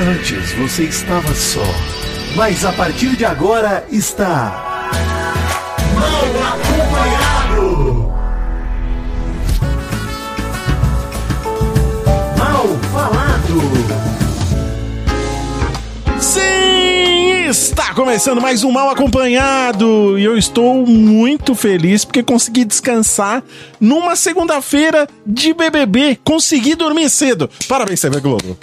Antes você estava só, mas a partir de agora está. Mal acompanhado! Mal falado! Sim! Está começando mais um Mal Acompanhado e eu estou muito feliz porque consegui descansar numa segunda-feira de BBB. Consegui dormir cedo. Parabéns, TV Globo.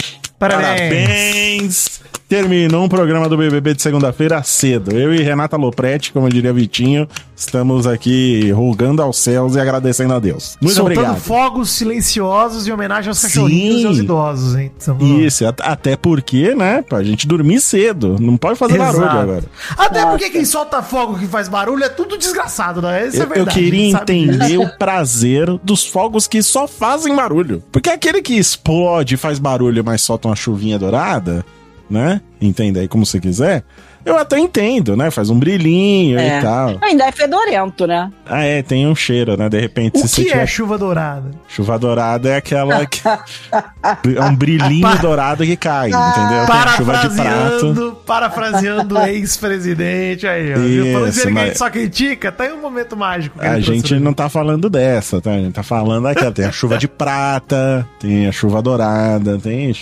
Parabéns. Parabéns. Terminou um programa do BBB de segunda-feira cedo. Eu e Renata Lopretti, como diria Vitinho, estamos aqui rogando aos céus e agradecendo a Deus. Muito Soltando obrigado. fogos silenciosos em homenagem aos cachorrinhos Sim. e aos idosos, hein? Então, Isso, at- até porque, né, pra gente dormir cedo. Não pode fazer barulho Exato. agora. Até porque quem solta fogo que faz barulho é tudo desgraçado, né? Isso é Eu, eu verdade. a queria entender o prazer dos fogos que só fazem barulho. Porque aquele que explode, faz barulho, mas solta uma chuvinha dourada, né? Entenda aí como você quiser. Eu até entendo, né? Faz um brilhinho É. e tal. Ainda é fedorento, né? Ah, é, tem um cheiro, né? De repente, O se você que é tiver... chuva dourada? Chuva dourada é aquela que... é um brilhinho dourado que cai, entendeu? Tem chuva de prato. Parafraseando, parafraseando o ex-presidente aí, ó. Falando Isso, que a mas- gente só critica, tem um momento mágico. que A gente não tá falando dessa, tá? A gente tá falando aquela. Tem a chuva de prata, tem a chuva dourada, tem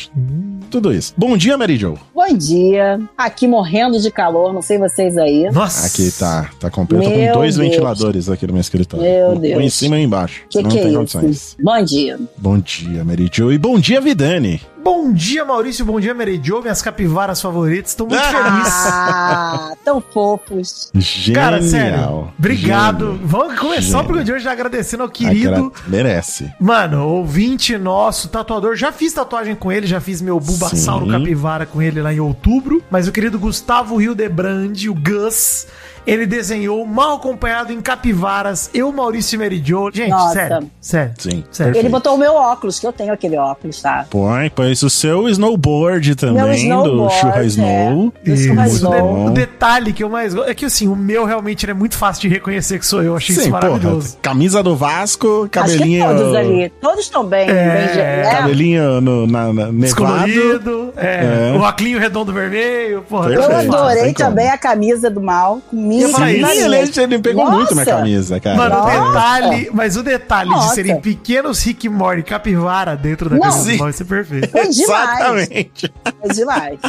tudo isso. Bom dia, Mary Jo. Bom dia. Aqui morrendo de calor, não sei vocês aí. Nossa. Aqui tá, tá completo com dois Deus. ventiladores aqui no meu escritório. Meu Um Deus. em cima e embaixo. Que não que é tem isso? condições. Bom dia. Bom dia, Mary Jo. E bom dia, Vidani. Bom dia, Maurício. Bom dia, Mary Jo, minhas capivaras favoritas. Estou muito feliz. Ah, tão fofos. Genial. Cara, sério. Obrigado. Gênio. Vamos começar o programa de hoje agradecendo ao querido. Agra- Merece. Mano, ouvinte nosso, tatuador. Já fiz tatuagem com ele, já fiz meu Bulbasauro Sim. capivara com ele lá em outubro. Mas o querido Gustavo Hildebrand, o Gus, ele desenhou mal acompanhado em capivaras. Eu, Maurício e Jo. Gente, Nossa. sério, sério. Sim. Sério. Ele botou o meu óculos, que eu tenho aquele óculos, tá? Põe, põe o seu snowboard também, do snowboard, Churra é. Snow. Do Isso. Churra Mas o, Snow. de- Bom. o detalhe que eu mais gosto é que assim, o meu realmente é muito fácil de reconhecer que sou eu. Achei isso maravilhoso. porra. Camisa do Vasco, Acho que cabelinho. todos ali. Todos estão bem. É, bem né? Cabelinho no, na, na, nevado. É, É. o óculos redondo vermelho, porra. Perfeito. Eu adorei tem como. também a camisa do mal. Com minha Eu falei, Sim, Nossa. ele, ele pegou Nossa. muito minha camisa, cara. Mano, o Nossa. detalhe, mas o detalhe de Nossa. serem pequenos Rick e Morty capivara dentro da Não. camisa Sim. vai ser perfeito. Foi demais. Exatamente. Foi demais.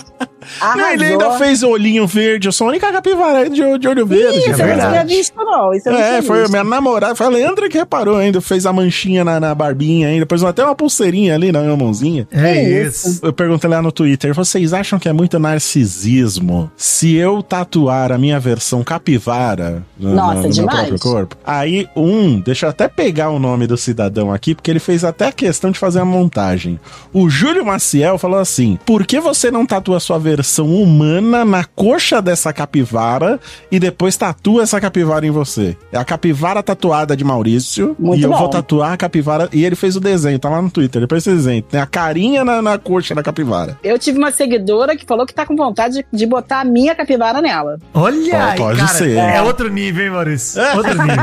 Não, ele ainda Arrasou. fez olhinho verde. Eu sou a única capivara de, de olho verde. Isso, é eu não verdade. tinha visto, não. Isso eu não É, tinha foi visto. minha namorada, foi a Leandra que reparou ainda, fez a manchinha na, na barbinha ainda, depois até uma pulseirinha ali na minha mãozinha. É isso. isso. Eu perguntei lá no Twitter, vocês acham que é muito narcisismo se eu tatuar a minha versão capivara no, Nossa, no- no meu demais. próprio corpo? Aí, um, deixa eu até pegar o nome do cidadão aqui, porque ele fez até a questão de fazer a montagem. O Júlio Maciel falou assim: por que você não tatua sua versão humana na coxa dessa capivara e depois tatua essa capivara em você? É a capivara tatuada de Maurício Muito e eu bom. vou tatuar a capivara. E ele fez o desenho, tá lá no Twitter. Depois esse desenho. Tem a carinha na, na coxa da capivara. Eu tive uma seguidora que falou que tá com vontade de, de botar a minha capivara nela. Olha aí, Pode cara. ser. É outro nível, hein, Maurício? Outro nível.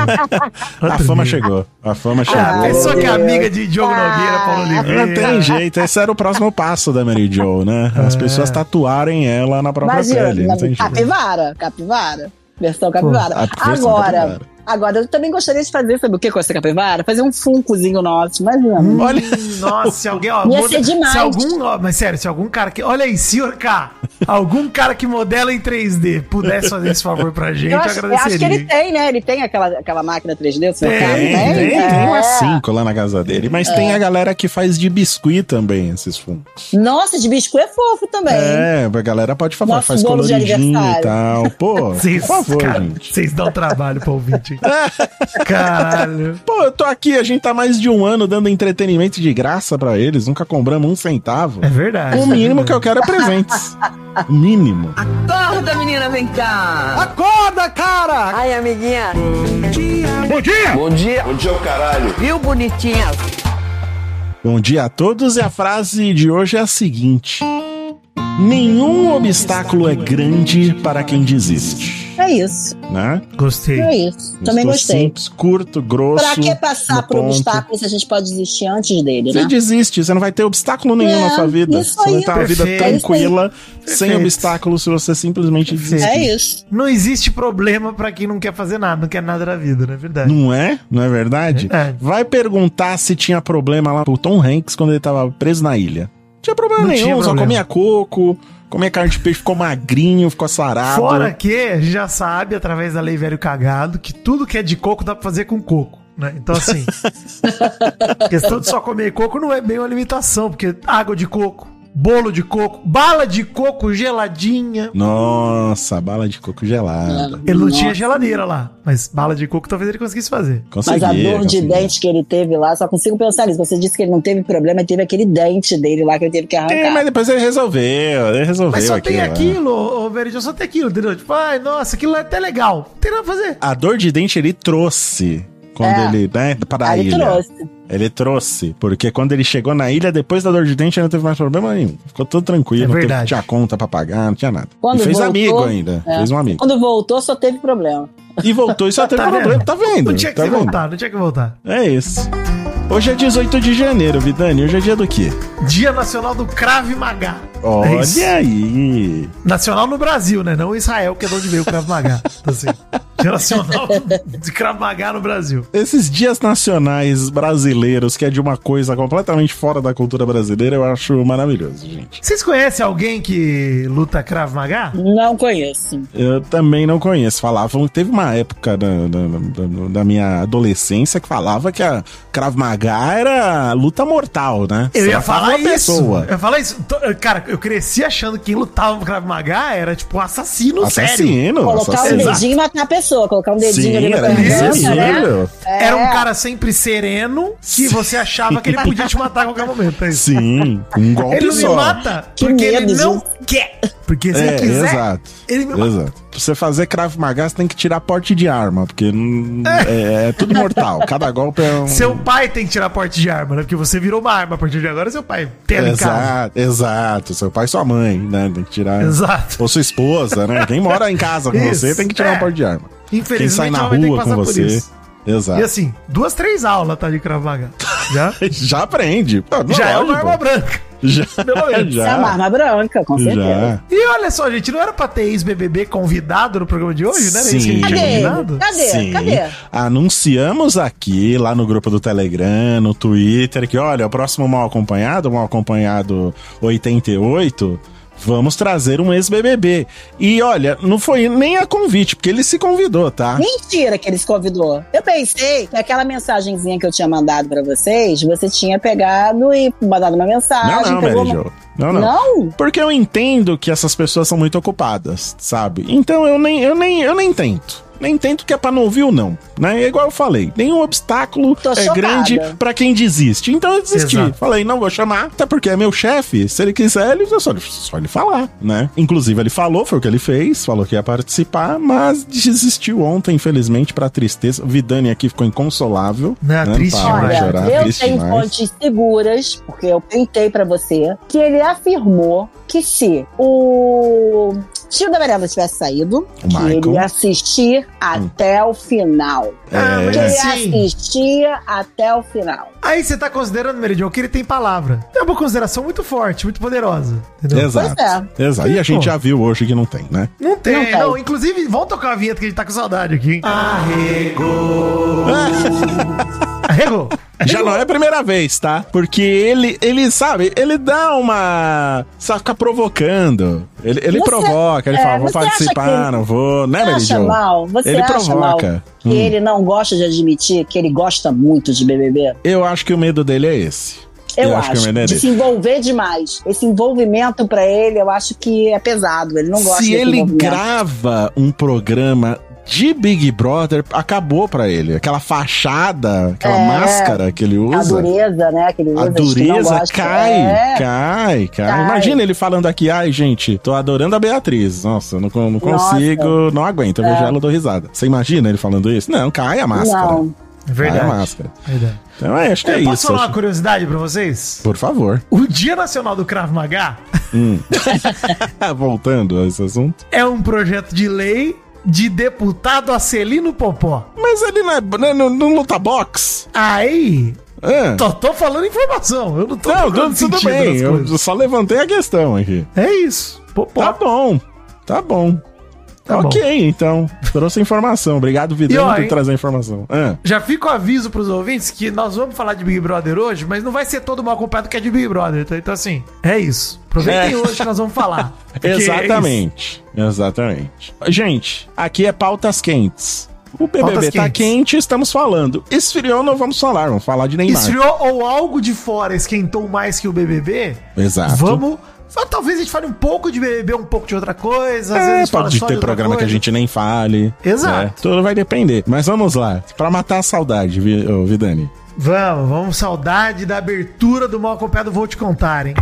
a Outro fama nível. chegou. A fama chegou. Ah, pensou que é amiga de Diogo Nogueira, Paulo Oliveira. Não tem jeito, esse era o próximo passo da Mary Jo, né? As É. pessoas tatuarem ela na própria Imagina, pele. Capivara, capivara. Versão capivara. versão Agora, capivara. Agora, eu também gostaria de fazer, sabe o que com essa capivara? Fazer um funcozinho nosso, imagina. Olha, Hum, Nossa, se alguém, ó, Ia moda- ser demais. se algum, ó, mas sério, se algum cara que, olha aí, senhor K, algum cara que modela em 3D pudesse fazer esse favor pra gente, eu, eu, acho, eu agradeceria. acho que ele tem, né? Ele tem aquela, aquela máquina 3D, o seu Tem, tem, né? tem, tem É. umas cinco lá na casa dele. Mas tem a galera que faz de biscuit também, esses fungos. Nossa, de biscoito é fofo também. É, a galera pode falar, Nosso faz coloridinho e tal. Pô, por Vocês, favor, cara, gente. Vocês dão trabalho pro ouvinte. Caralho. Pô, eu tô aqui, a gente tá mais de um ano dando entretenimento de graça pra eles, nunca cobramos um centavo. É verdade. O mínimo que eu quero é presentes. O mínimo. Acorda, menina, vem cá. Acorda, cara! Ai, amiguinha. Bom dia! Bom dia. Bom dia, o caralho. Viu, bonitinha? Bom dia a todos e a frase de hoje é a seguinte: Nenhum obstáculo é grande para quem desiste. É isso. né? Gostei. É isso. Também Gostou gostei. Simples, curto, grosso. Pra que passar por ponto. obstáculos se a gente pode desistir antes dele, Você né? desiste, você não vai ter obstáculo nenhum É, na sua vida. isso Você vai aí. ter uma vida tranquila, sem Perfeito. obstáculos, se você simplesmente desistir. É isso. Não existe problema pra quem não quer fazer nada, não quer nada da vida, não é verdade? Não é? Não é verdade? Verdade. Vai perguntar se tinha problema lá pro Tom Hanks quando ele tava preso na ilha. Tinha problema Não nenhum, tinha só problema. comia coco, comia carne de peixe, ficou magrinho, ficou sarado. Fora que a gente já sabe, através da lei velho cagado, que tudo que é de coco dá pra fazer com coco. Né? Então, assim, a questão de só comer coco não é bem uma limitação, porque água de coco, bolo de coco, bala de coco geladinha. Nossa, bala de coco gelada. Ele não Nossa. tinha geladeira lá, mas bala de coco talvez ele conseguisse fazer. Consegui, Mas a dor de dente que ele teve lá, só consigo pensar nisso. Você disse que ele não teve problema, teve aquele dente dele lá que ele teve que arrancar. É, mas depois ele resolveu, ele resolveu Mas só aquilo. tem aquilo, ô Veridio, só tem aquilo, entendeu? Tipo, ai, nossa, aquilo é até legal. Não tem nada pra fazer. A dor de dente ele trouxe quando É. ele, né, para a ilha. trouxe. Ele trouxe, porque quando ele chegou na ilha, depois da dor de dente, ele não teve mais problema nenhum. Ficou tudo tranquilo, É não teve, tinha conta pra pagar, não tinha nada. Quando e fez voltou, amigo ainda, é. fez um amigo. Quando voltou, só teve problema. E voltou e só teve Tá problema, vendo? tá vendo? Não tinha que tá voltar, não tinha que voltar. É isso. Hoje é 18 de janeiro, Vidani, hoje é dia do quê? Dia Nacional do Krav Maga. É Olha isso. aí. Nacional no Brasil, né? Não Israel, que é de onde veio o Krav Maga. Então, assim, Dia Nacional de Krav Maga no Brasil. Esses dias nacionais brasileiros, que é de uma coisa completamente fora da cultura brasileira, eu acho maravilhoso, gente. Vocês conhecem alguém que luta Krav Maga? Não conheço. Eu também não conheço. Falavam que teve uma época da, da, da- da minha adolescência que falava que a Krav Maga era luta mortal, né? Eu ia falar uma isso. pessoa. Eu ia falar isso. Cara, eu cresci achando que quem lutava no Krav Maga era tipo um assassino, sério. Assassino. Colocar assassino. um dedinho e matar a pessoa. Colocar um dedinho Sim, ali na garganta, né? Era um É. cara sempre sereno que você achava que ele podia te matar a qualquer momento. É. Sim, um golpe Ele não me só. mata Que porque ele medo não disso. quer. Porque se É, ele quiser, exato. ele me mata. Exato. Pra você fazer Krav Maga, você tem que tirar porte de arma, porque é, é tudo mortal. Cada golpe é um. Seu pai tem que tirar porte de arma, né? Porque você virou uma arma a partir de agora, seu pai tem ela. Exato, exato. Seu pai e sua mãe, né? Tem que tirar. Exato. Ou sua esposa, né? Quem mora em casa com Isso, você tem que tirar é. um porte de arma. Quem Infelizmente, sai na rua com você. isso. Exato. E assim, duas, três aulas, tá, de Krav Maga. Já? Já aprende. Pô, Já é uma arma branca. Já, pelo menos. Isso é uma arma branca, com certeza. já. E olha só, gente, não era pra ter ex-BBB convidado no programa de hoje, né? Sim. Cadê combinado? Cadê? Sim. Cadê? Anunciamos aqui, lá no grupo do Telegram, no Twitter, que olha, o próximo Mal Acompanhado, o Mal Acompanhado 88, vamos trazer um ex-BBB. E olha, não foi nem a convite, porque ele se convidou, tá? Mentira que ele se convidou. Eu pensei que aquela mensagenzinha que eu tinha mandado pra vocês, você tinha pegado e mandado uma mensagem. Não, não, pegou Mary uma-. Não, não. Não? Porque eu entendo que essas pessoas são muito ocupadas, sabe? Então eu nem, eu nem, eu nem tento. Nem tento que é pra não ouvir ou não, né? É igual eu falei, nenhum obstáculo Tô é chocada. grande pra quem desiste. Então eu desisti. Exato. Falei, não vou chamar, até porque é meu chefe. Se ele quiser, ele só, só ele falar, né? Inclusive ele falou, foi o que ele fez, falou que ia participar, mas desistiu ontem, infelizmente, pra tristeza. O Vidani aqui ficou inconsolável. Não, né? triste Para demais. Olha, chorar, eu triste tenho demais. fontes seguras, porque eu printei pra você, que ele afirmou que se o tio da Varela tivesse saído, ele ia assistir até o final. Ah, É. Mas ele assistia até o final. aí você tá considerando, Meridion, que ele tem palavra. É uma consideração muito forte, muito poderosa. Entendeu? Exato. Pois Exato. E a gente já viu hoje que não tem, né? Não tem, Não não, tem. Inclusive, vamos tocar a vinheta que a gente tá com saudade aqui, hein? Arregou. Arregou. Já não é a primeira vez, tá? Porque ele, ele sabe, ele dá uma. Sabe, fica provocando. Ele, ele Você- provoca, ele é, fala, vou participar, não vou. Né, Mary Jo? mal? Você Ele acha mal provoca. que Hum. ele não gosta de admitir que ele gosta muito de BBB? Eu acho que o medo dele é esse. Eu, acho, que o medo é de se envolver demais. Esse envolvimento pra ele, eu acho que é pesado. Ele não gosta Se ele grava um programa de Big Brother, acabou pra ele. Aquela fachada, aquela É, máscara que ele A usa. dureza, né? Que ele A usa, não dureza cai, É. cai, cai, Cai. Imagina ele falando aqui, ai, gente, tô adorando a Beatriz. Nossa, eu não, não consigo, não aguento, eu vejo É. ela eu dou risada. Você imagina ele falando isso? Não, cai a máscara. Não. É verdade. Cai a máscara. Verdade. Então, é, acho que é Eu posso isso. falar acho- uma curiosidade pra vocês? Por favor. O Dia Nacional do Krav Maga Voltando a esse assunto. é um projeto de lei de deputado Acelino Popó. Mas ele não, é, não, não, não luta box? Aí, É. tô, tô falando informação, eu não tô Não, tudo, tudo bem. Eu só levantei a questão aqui. É isso. Popó. Tá bom. Tá bom. Tá bom. ok, então. Trouxe a informação. Obrigado, Vidano, ó, por hein? trazer a informação. Ah. Já fica o aviso pros ouvintes que nós vamos falar de Big Brother hoje, mas não vai ser todo mal acompanhado que é de Big Brother. Então, então, assim, é isso. Aproveitem É. hoje que nós vamos falar. Porque é. Exatamente. Exatamente. Gente, aqui é pautas quentes. O BBB tá quentes. quente, estamos falando. Esfriou, não vamos falar. Vamos falar de Neymar. Esfriou ou algo de fora esquentou mais que o BBB? Exato. Vamos. Só Talvez a gente fale um pouco de BBB, um pouco de outra coisa. Às É, vezes pode ter programa que a gente nem fale. Exato. né? Tudo vai depender. Mas vamos lá. Pra matar a saudade, Vidani. Vamos, vamos. Saudade da abertura do Mal Acompanhado, vou te contar, hein?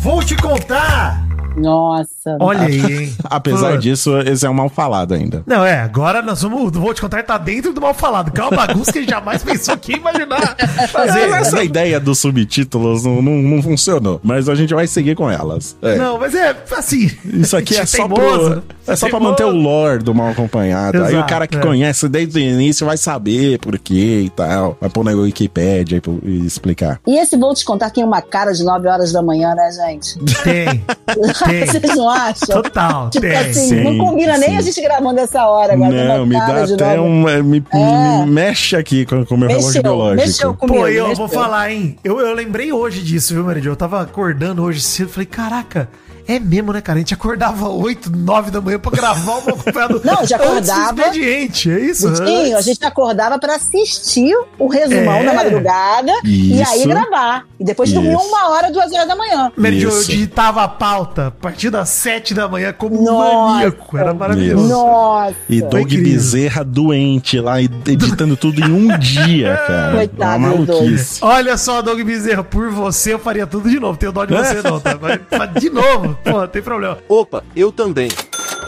Vou te contar! Nossa. Olha aí, hein? Apesar Pô. disso, esse é um mal falado ainda. Não, é, agora nós vamos. Vou te contar, tá dentro do mal falado. Que é uma bagunça que a gente jamais pensou que ia imaginar fazer. Mas essa ideia dos subtítulos não, não, não funcionou. Mas a gente vai seguir com elas. É. Não, mas é assim. Isso aqui é só, pro, é só pra manter o lore do mal acompanhado. Aí o Exato, cara que é. conhece desde o início vai saber por quê e tal. Vai pôr na Wikipédia e, pro- e explicar. E esse vou te contar tem uma cara de 9 horas da manhã, né, gente? Tem. Tem. Vocês não acham? Total, Tipo tem. assim, sim, não combina nem sim. a gente gravando essa hora agora. Não, uma me dá até um. é, Me, É. me mexe aqui com com o meu relógio Mexeu, biológico. mexeu comigo. Pô, eu mexeu. vou falar, hein? Eu, eu lembrei hoje disso, viu, Meridio? Eu tava acordando hoje cedo. Falei, caraca, é mesmo, né, cara? A gente acordava 8, 9 da manhã pra gravar o acompanhado. Não, já antes do acordava. expediente, é isso? Vitinho, a Antes. gente acordava pra assistir o resumão É. da madrugada e Isso. aí gravar. E depois dormia Isso. uma hora, duas horas da manhã. Meridio, eu Isso. digitava a pauta a partir das 7 da manhã como um Nossa. maníaco. Era maravilhoso. Nossa. E Doug. Bezerra doente lá, editando tudo em um dia, cara. Coitado Uma maluquice. Olha só, Doug Bezerra, por você eu faria tudo de novo. Tenho dó de você não, tá? Mas, mas de novo, não tem problema. Opa, eu também.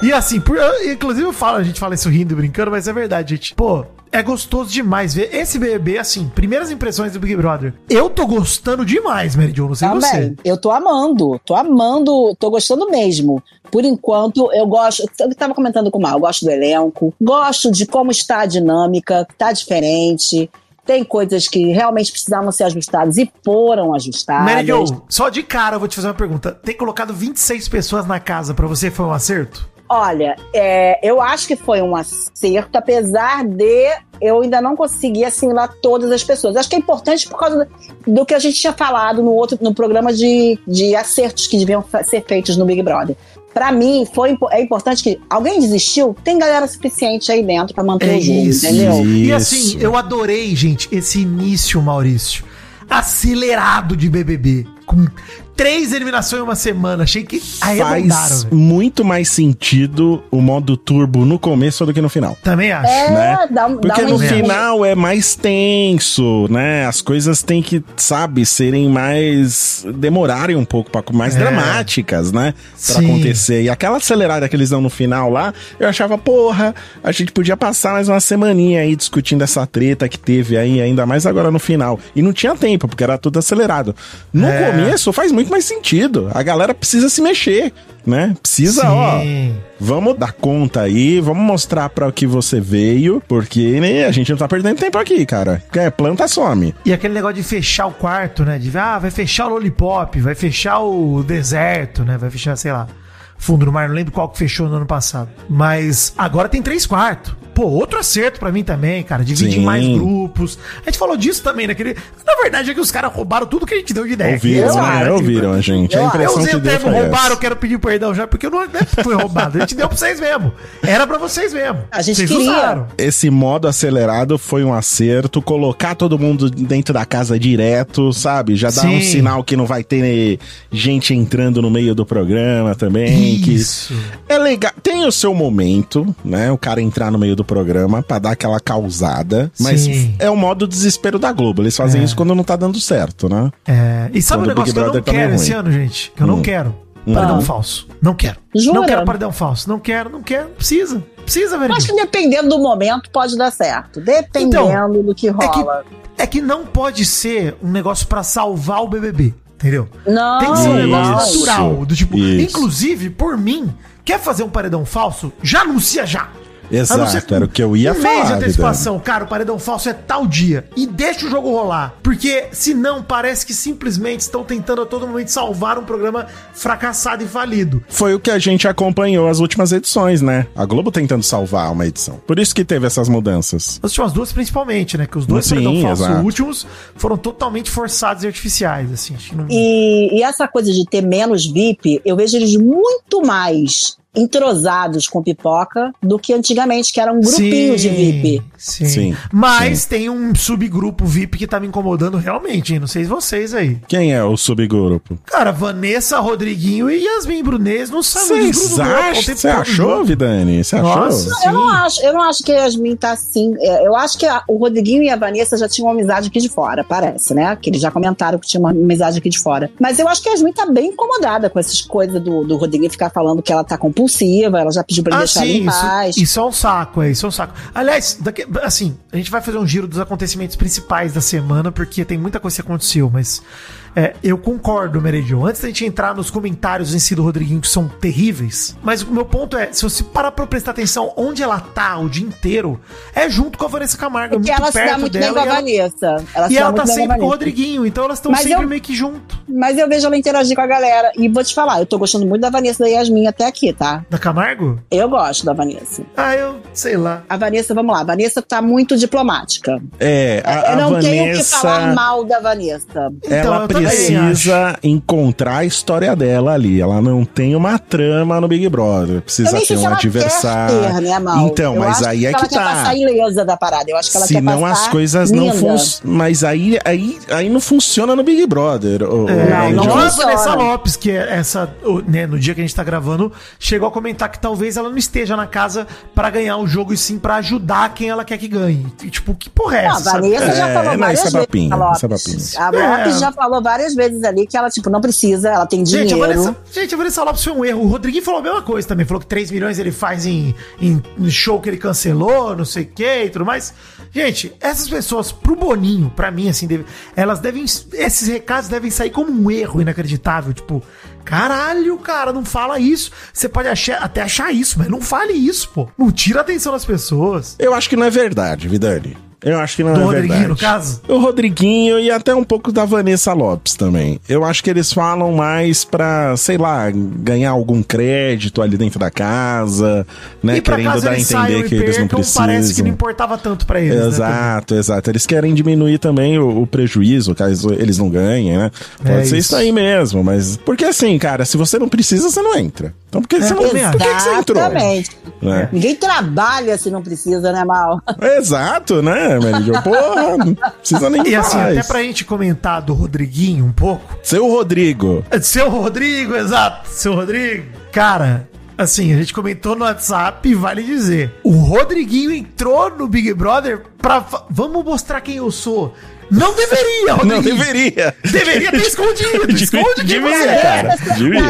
E assim, por, eu- inclusive eu falo, a gente fala isso rindo e brincando, mas é verdade, gente. Pô, é gostoso demais ver esse BBB, assim, primeiras impressões do Big Brother. Eu tô gostando demais, Mary Jo, não sei você. Também. Eu tô amando, tô amando, tô gostando mesmo. Por enquanto, eu gosto. Eu tava comentando com o Mal, eu gosto do elenco, gosto de como está a dinâmica, tá diferente. Tem coisas que realmente precisavam ser ajustadas e foram ajustadas. Mary Jo, só de cara eu vou te fazer uma pergunta. Tem colocado 26 pessoas na casa pra você, foi um acerto? Olha, é, eu acho que foi um acerto, apesar de eu ainda não conseguir assimilar todas as pessoas. Acho que é importante por causa do, que a gente tinha falado no outro no programa de, de acertos que deviam ser feitos no Big Brother. Pra mim, foi, é importante que alguém desistiu, tem galera suficiente aí dentro pra manter É o jogo, isso. entendeu? E Isso. assim, eu adorei, gente, esse início, Maurício. Acelerado de BBB. Com três eliminações em uma semana. Achei que arredondaram, Faz muito mais sentido o modo turbo no começo do que no final. Também acho. É, né? dá, um- Porque dá no final é mais tenso, né? As coisas têm que, sabe, serem mais. demorarem um pouco, pra, mais É. dramáticas, né? Pra Sim. acontecer. E aquela acelerada que eles dão no final lá, eu achava, porra, a gente podia passar mais uma semaninha aí discutindo essa treta que teve aí, ainda mais agora no final. E não tinha tempo, porque era tudo acelerado. No É. começo faz muito mais sentido. A galera precisa se mexer, né? Precisa, ó. Sim. Vamos dar conta aí, vamos mostrar para o que você veio, porque né, a gente não tá perdendo tempo aqui, cara. É, planta some. E aquele negócio de fechar o quarto, né? De ah, vai fechar o lollipop, vai fechar o deserto, né? Vai fechar, sei lá, fundo do mar. Não lembro qual que fechou no ano passado. Mas agora tem três quartos. Pô, outro acerto pra mim também, cara. Dividir em Sim. mais grupos. A gente falou disso também naquele. Na verdade é que os caras roubaram tudo que a gente deu de ideia. Ouviram, eu né? Ouviram a gente. A Eu- Eu impressão usei que o termo roubaram, eu quero pedir perdão já, porque eu não, é que foi roubado. A gente deu pra vocês mesmo. Era pra vocês mesmo. A gente vocês queria. Esse modo acelerado foi um acerto, colocar todo mundo dentro da casa direto, sabe? Já dá Sim. um sinal que não vai ter gente entrando no meio do programa também. que Isso. É legal. Tem o seu momento, né? O cara entrar no meio do programa pra dar aquela causada. Mas Sim. é o modo desespero da Globo. Eles fazem É. isso quando não tá dando certo, né? É, e sabe Quando o negócio Big que eu não é quero esse ano, gente? Que eu não Hum. quero. Hum. Paredão Não. falso. Não quero. Jura? Não quero paredão falso. Não quero, não quero. Não precisa. Precisa, velho. Acho que dependendo do momento pode dar certo. Dependendo do que É que, rola. é que não pode ser um negócio pra salvar o BBB. entendeu? Não, Tem que ser um negócio Isso, natural. Do tipo, isso. inclusive, por mim, quer fazer um paredão falso? Já anuncia já. Exato, era o que eu ia um mês de falar, antecipação, cara, o paredão falso é tal dia. E deixa o jogo rolar. Porque, senão, parece que simplesmente estão tentando a todo momento salvar um programa fracassado e falido. Foi o que a gente acompanhou as últimas edições, né? A Globo tentando salvar uma edição. Por isso que teve essas mudanças. As últimas duas, principalmente, né? Que os dois Sim, paredão falso exato. últimos foram totalmente forçados e artificiais, assim. Não... E, e essa coisa de ter menos VIP, eu vejo eles muito mais entrosados com pipoca do que antigamente, que era um grupinho de VIP. Sim. Sim, Mas tem um subgrupo VIP que tá me incomodando realmente, hein? Não sei vocês aí. Quem é o subgrupo? Cara, Vanessa, Rodriguinho e Yasmin Brunes não sabem? Você achou, Vidani? Você achou? Nossa. Eu não Sim. acho, eu não acho que a Yasmin tá assim. é, Eu acho que a- o Rodriguinho e a Vanessa já tinham uma amizade aqui de fora, parece, né? Que eles já comentaram que tinha uma amizade aqui de fora. Mas eu acho que a Yasmin tá bem incomodada com essas coisas do, do Rodriguinho ficar falando que ela tá compulsiva, ela já pediu pra Ah, deixar sim, em paz. isso, isso é um saco, é, isso é um saco. Aliás, daqui- assim, a gente vai fazer um giro dos acontecimentos principais da semana, porque tem muita coisa que aconteceu, mas é, eu concordo, Meridio. Antes da gente entrar nos comentários em si do Rodriguinho, que são terríveis, mas o meu ponto é, se você parar pra prestar atenção onde ela tá o dia inteiro, é junto com a Vanessa Camargo, é Porque muito ela se dá perto muito bem dela. com a ela, Vanessa. Ela e ela tá bem sempre com o Vanessa. Rodriguinho, então elas estão sempre eu- meio que junto. Mas eu vejo ela interagir com a galera. E vou te falar, eu tô gostando muito da Vanessa e da Yasmin até aqui, tá? Da Camargo? Eu gosto da Vanessa. Ah, eu sei lá. A Vanessa, vamos lá, a Vanessa tá muito diplomática. É, a, eu a não tenho o que falar Vanessa. mal da Vanessa. Então, Ela eu precisa encontrar a história dela ali. Ela não tem uma trama no Big Brother. Precisa ter se um adversário. quer ter, né? Então, Eu mas acho aí é que quer tá. passar ilesa da parada. Eu acho que ela quer Senão passar as coisas não linda. funcionam. Mas aí, aí, aí não funciona no Big Brother. ô, É, não igual a. Vanessa Lopes, que é essa, o- né, no dia que a gente tá gravando, chegou a comentar que talvez ela não esteja na casa pra ganhar o jogo e sim pra ajudar quem ela quer que ganhe. E, tipo, que porra é Não, essa? a Vanessa sabe? já É, falou não, várias é vezes. papinho, a Lopes. é. A É. Lopes já falou várias vezes ali que ela, tipo, não precisa, ela tem Gente a, dinheiro. Vanessa, gente, a Vanessa Lopes foi um erro. O Rodriguinho falou a mesma coisa também. Falou que 3 milhões ele faz em, em show que ele cancelou, não sei o que e tudo mais. Gente, essas pessoas, pro Boninho, pra mim, assim, deve- elas devem. Esses recados devem sair como um erro inacreditável. Tipo, caralho, cara, não fala isso. Você pode achar, até achar isso, mas não fale isso, pô. Não tira a atenção das pessoas. Eu acho que não é verdade, Vidani. Eu acho que não Do é Rodriguinho, verdade. no caso? O Rodriguinho e até um pouco da Vanessa Lopes também. Eu acho que eles falam mais pra, sei lá, ganhar algum crédito ali dentro da casa, né? e pra Querendo caso dar a entender que eles não precisam. parece que não importava tanto pra eles. né, Exato, exato. Eles querem diminuir também o, o prejuízo, caso eles não ganhem, né? Pode É ser isso. isso aí mesmo, mas. Porque assim, cara, se você não precisa, você não entra. Então por que você não. eu Por que, que você entrou? Exatamente. Né? Ninguém trabalha se não precisa, né, Mal? Exato, né, Meridio? Porra, não precisa nem E assim, até pra gente comentar do Rodriguinho um pouco. Seu Rodrigo. Seu Rodrigo, exato, seu Rodrigo. Cara, assim, a gente comentou no WhatsApp vale dizer: o Rodriguinho entrou no Big Brother pra. Vamos mostrar quem eu sou. Não deveria, Não Rodriguinho. deveria. Deveria ter escondido. Esconde Devia, você é. cara.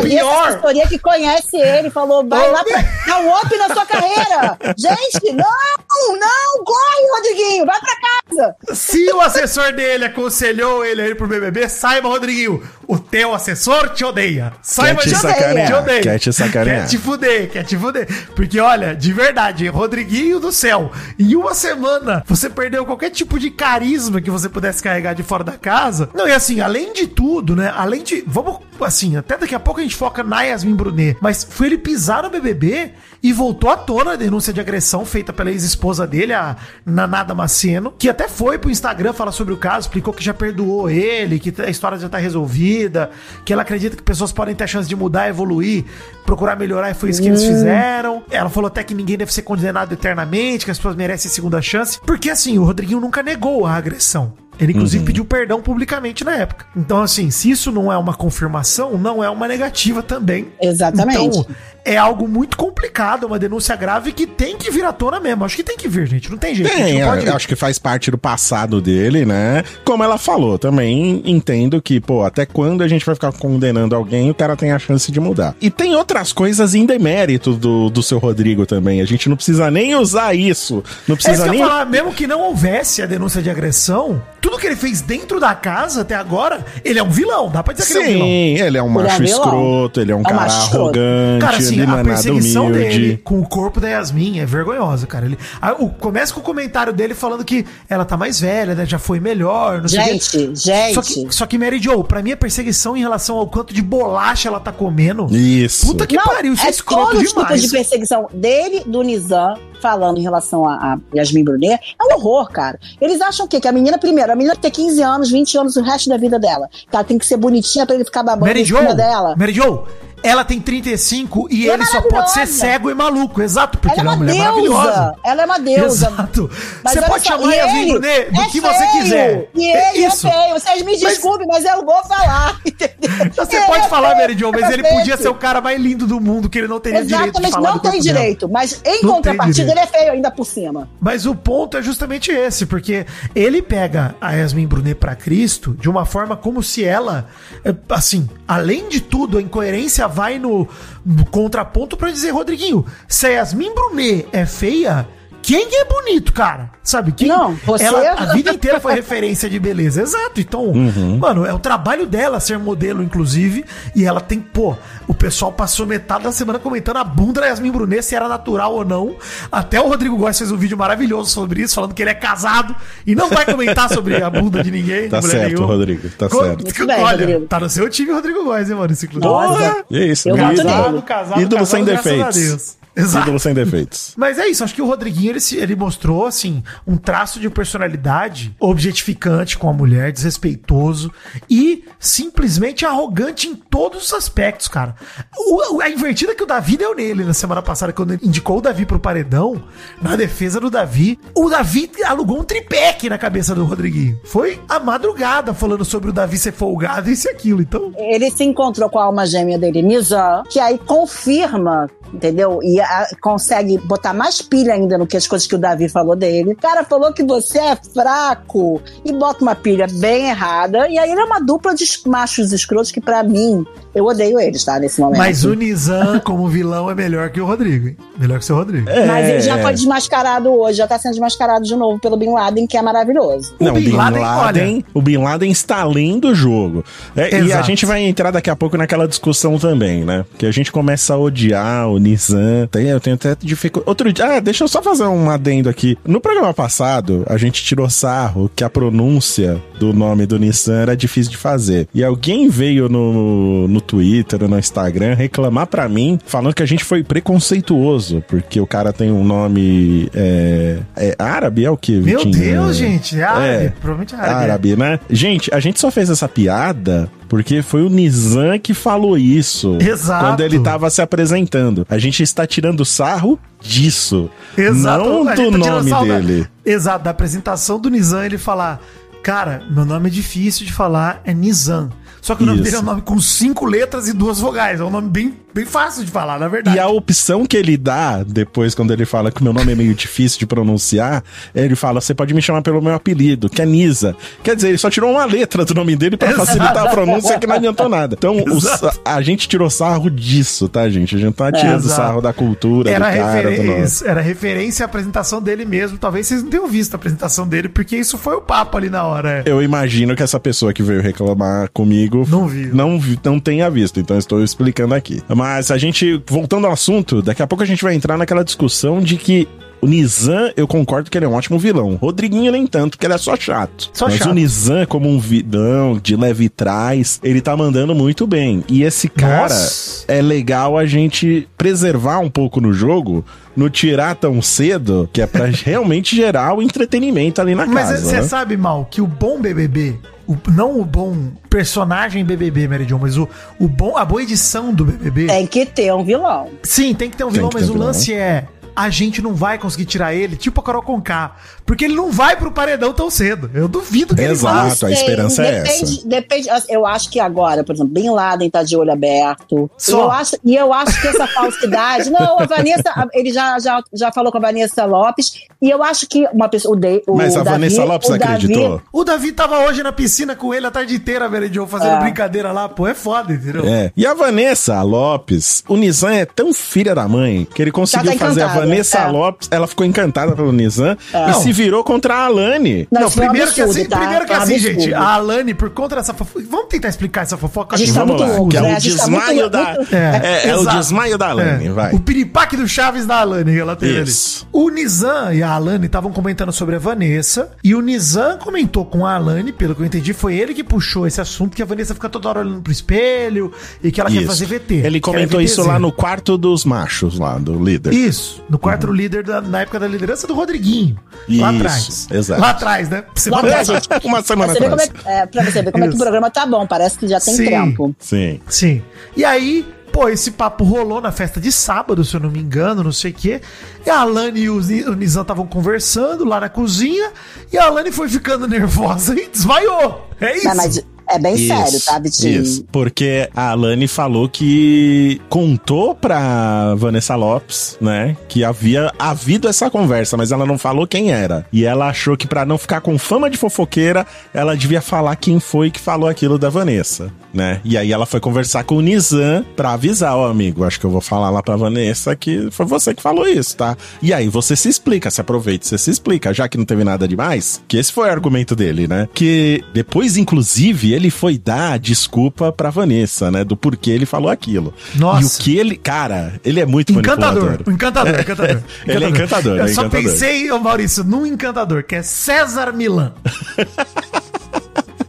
Pior. assessoria que conhece ele falou: vai lá pra dar um up na sua carreira. Gente, não, não, corre, Rodriguinho, vai pra casa. Se o assessor dele aconselhou ele a ir pro BBB, saiba, Rodriguinho, o teu assessor te odeia. Saiba te disso. sacanear, Te odeia. quer te sacanear. Quer te fuder, quer te fuder. Porque, olha, de verdade, Rodriguinho do céu, em uma semana você perdeu qualquer tipo de carisma que você pudesse carregar de fora da casa. Não, e assim, além de tudo, né? Além de. Vamos, assim, até daqui a pouco a gente foca na Yasmin Brunet, mas foi ele pisar no BBB e voltou à tona a denúncia de agressão feita pela ex-esposa dele, a Nanada Maceno, que até foi pro Instagram falar sobre o caso, explicou que já perdoou ele, que a história já tá resolvida, que ela acredita que pessoas podem ter a chance de mudar, evoluir, procurar melhorar, e foi isso que eles fizeram. Ela falou até que ninguém deve ser condenado eternamente, que as pessoas merecem segunda chance, porque assim, o Rodriguinho nunca negou a agressão. Ele, inclusive, pediu perdão publicamente na época. Então, assim, se isso não é uma confirmação, não é uma negativa também. Exatamente. Então, é algo muito complicado, uma denúncia grave que tem que vir à tona mesmo. Acho que tem que vir, gente. Não tem jeito. Tem, não pode- acho que faz parte do passado dele, né? Como ela falou, também entendo que, pô, até quando a gente vai ficar condenando alguém, o cara tem a chance de mudar. E tem outras coisas em demérito do, do seu Rodrigo também. A gente não precisa nem usar isso. Não É isso precisa que eu nem. falar, mesmo que não houvesse a denúncia de agressão, tudo que ele fez dentro da casa até agora, ele é um vilão. Dá pra dizer que ele é um vilão. Sim, ele é um Ele é macho escroto, ele é um É cara macho arrogante, Cara, assim, não a perseguição humilde. dele com o corpo da Yasmin é vergonhosa, cara. Ele, a- o, começa com o comentário dele falando que ela tá mais velha, né? Já foi melhor, não sei o. Gente, gente. Só que, só que Mary Jo, pra mim a perseguição em relação ao quanto de bolacha ela tá comendo. Isso. Puta que pariu, isso é, é escroto tipo demais. de perseguição dele, do Nizam, falando em relação a, a Yasmin Brunet, é um horror, cara. Eles acham o quê? Que a menina, primeiro, a menina tem 15 anos, 20 anos, o resto da vida dela. Que ela tem que ser bonitinha pra ele ficar babando Mary em Jo, dela. Mary Jo, ela tem 35 e E é ele só pode ser cego e maluco, exato, porque Ela é ela uma é uma mulher deusa. maravilhosa. Ela é uma deusa. Exato. Mas Você pode só, chamar Yasmin Brunet do é que você feio, quiser. E É ele é, isso. feio. Vocês me desculpem, mas eu vou falar. entendeu? Você Ele pode é falar, Mary Jo, mas é ele podia ser o cara mais lindo do mundo, que ele não teria direito de Exatamente, falar não tem dela. direito. Mas em Não contrapartida, ele é feio ainda por cima. Mas o ponto é justamente esse, porque ele pega a Yasmin Brunet pra Cristo de uma forma como se ela, é, assim, além de tudo, a incoerência vai no, no contraponto pra dizer, Rodriguinho, se a Yasmin Brunet é feia, quem é bonito, cara? Sabe? Quem, Não, você- Ela, a vida inteira foi referência de beleza. Exato. Então, Uhum. mano, é o trabalho dela ser modelo, inclusive. E ela tem, pô, o pessoal passou metade da semana comentando a bunda da Yasmin Brunet, se era natural ou não. Até o Rodrigo Góes fez um vídeo maravilhoso sobre isso, falando que ele é casado e não vai comentar sobre a bunda de ninguém. Tá certo, nenhuma. Rodrigo, tá Co- certo. Bem, Olha, Rodrigo. tá no seu time, Rodrigo Góes, hein, mano? Esse inclusive. Nossa. E é isso, gosto dele. Casado, casado, ídolo sem defeitos. Exato. Ídolo sem defeitos. Mas é isso, acho que o Rodriguinho ele, se- ele mostrou assim um traço de personalidade objetificante com a mulher, desrespeitoso e simplesmente arrogante em todos os aspectos, cara. O- o- a invertida que o Davi deu nele na semana passada, quando ele indicou o Davi pro paredão, na defesa do Davi, o Davi alugou um tripé aqui na cabeça do Rodriguinho. Foi a madrugada falando sobre o Davi ser folgado e isso e aquilo. Então, Ele se encontrou com a alma gêmea dele, Nizam, que aí confirma, entendeu? E a- consegue botar mais pilha ainda no que as coisas que o Davi falou dele. O cara falou que você é fraco e bota uma pilha bem errada. E aí ele é uma dupla de machos escrotos que, pra mim, eu odeio eles, tá? Nesse momento. mas o Nizam como vilão é melhor que o Rodrigo, hein? Melhor que o seu Rodrigo. Mas ele já É. foi desmascarado hoje, já tá sendo desmascarado de novo pelo Bin Laden, que é maravilhoso. O Não, o Bin Bin Laden, Laden, o Bin Laden está além do jogo. É, e a gente vai entrar daqui a pouco naquela discussão também, né? Que a gente começa a odiar o Nizam. Tem, eu tenho até dificuldade. Outro dia, ah, deixa eu só fazer um adendo aqui. No programa passado, a gente tirou sarro que a pronúncia do nome do Nissan era difícil de fazer. E alguém veio no, no Twitter, no Instagram, reclamar pra mim, falando que a gente foi preconceituoso, porque o cara tem um nome é, é árabe, é o que? Meu? Deus, gente, é árabe, É. provavelmente é árabe. árabe, né? Gente, a gente só fez essa piada porque foi o Nizam que falou isso. Exato. Quando ele tava se apresentando. A gente está tirando sarro disso. Não a do tá nome sarro da- dele. Exato, da apresentação do Nizam, ele falar: Cara, meu nome é difícil de falar, é Nizam. Só que o nome Isso. dele é um nome com cinco letras e duas vogais. É um nome bem, bem fácil de falar, na verdade. E a opção que ele dá depois, quando ele fala que o meu nome é meio difícil de pronunciar, ele fala: você pode me chamar pelo meu apelido, que é Nisa. Quer dizer, ele só tirou uma letra do nome dele pra Exato. facilitar a pronúncia que não adiantou nada. Então, o Exato. sa- a gente tirou sarro disso, tá, gente? A gente tá tirando exato. sarro da cultura, Era, do cara, do referência, era referência à apresentação dele mesmo. Talvez vocês não tenham visto a apresentação dele, porque isso foi o papo ali na hora. é. Eu imagino que essa pessoa que veio reclamar comigo Não viu. não, vi- não tenha visto, então estou explicando aqui. Mas a gente, voltando ao assunto, daqui a pouco a gente vai entrar naquela discussão de que o Nizam, eu concordo que ele é um ótimo vilão. Rodriguinho, nem tanto, que ele é só chato. Só Mas chato. o Nizam, como um vilão de leve trás, ele tá mandando muito bem. E esse cara, Nossa. é legal a gente preservar um pouco no jogo, no tirar tão cedo, que é pra realmente gerar o entretenimento ali na Mas casa. você né? sabe, Mal, que o bom BBB, o- não o bom personagem BBB, Mary Jo, mas o, o bom, a boa edição do BBB. Tem que ter um vilão. Sim, tem que ter um vilão, mas o vilão. lance é. a gente não vai conseguir tirar ele, tipo a Carol Conká. Porque ele não vai pro paredão tão cedo. Eu duvido que ele vá. Exato, a esperança é depende, essa. Depende, eu acho que agora, por exemplo, Bin Laden tá de olho aberto. E Só. eu, acho, e eu acho que essa falsidade. não, a Vanessa, ele já, já, já falou com a Vanessa Lopes. E eu acho que uma pessoa. O De, o Mas a Davi- Vanessa Lopes o Davi- acreditou? O Davi tava hoje na piscina com ele a tarde inteira, velho, Joe, fazendo brincadeira lá. Pô, é foda, entendeu? É. E a Vanessa Lopes, o Nizam é tão filha da mãe que ele conseguiu tá fazer a Vanessa é. Lopes, ela ficou encantada pelo Nizam e Não. se virou contra a Alane. Não, Não, isso primeiro que absurdo, assim, tá? primeiro que É um assim, absurdo. gente, a Alane, por conta dessa fofoca. Vamos tentar explicar essa fofoca? A gente Acho tá que Vamos lá, louco, que é né? o gente tá desmaio muito- da... muito- É, é o desmaio da Alane, É, vai. O piripaque do Chaves da Alane que ela teve Isso. ali. O Nizam e a Alane estavam comentando sobre a Vanessa. E o Nizam comentou com a Alane, pelo que eu entendi, foi ele que puxou esse assunto que a Vanessa fica toda hora olhando pro espelho e que ela quer Isso. fazer VT. Ele que comentou é isso lá no quarto dos machos, lá, do líder. Isso, no quarto líder da- na época da liderança do Rodriguinho. Lá atrás. exato. Lá atrás, né? Você Lá vai- atrás. Uma semana Pra você ver como atrás. é, é, pra você ver como é que o programa tá bom. Parece que já tem Sim. tempo. Sim. Sim. E aí, pô, esse papo rolou na festa de sábado, se eu não me engano, não sei o quê. E a Alane e o Nizam estavam conversando lá na cozinha. E a Alane foi ficando nervosa e desmaiou. É isso. Não, mas é bem sério, tá, Vitinho? Isso, porque a Alane falou que contou pra Vanessa Lopes, né, que havia havido essa conversa, mas ela não falou quem era. E ela achou que pra não ficar com fama de fofoqueira, ela devia falar quem foi que falou aquilo da Vanessa, né? E aí ela foi conversar com o Nizam pra avisar, ó, amigo, acho que eu vou falar lá pra Vanessa que foi você que falou isso, tá? E aí você se explica, se aproveita, você se explica, já que não teve nada demais, que esse foi o argumento dele, né? Que depois, inclusive, ele foi dar desculpa pra Vanessa, né? Do porquê ele falou aquilo. Nossa. E o que ele. Cara, ele é muito Encantador, manipulador. encantador, encantador. Ele é encantador, Eu é só encantador. pensei, ô Maurício, num encantador, que é César Milan.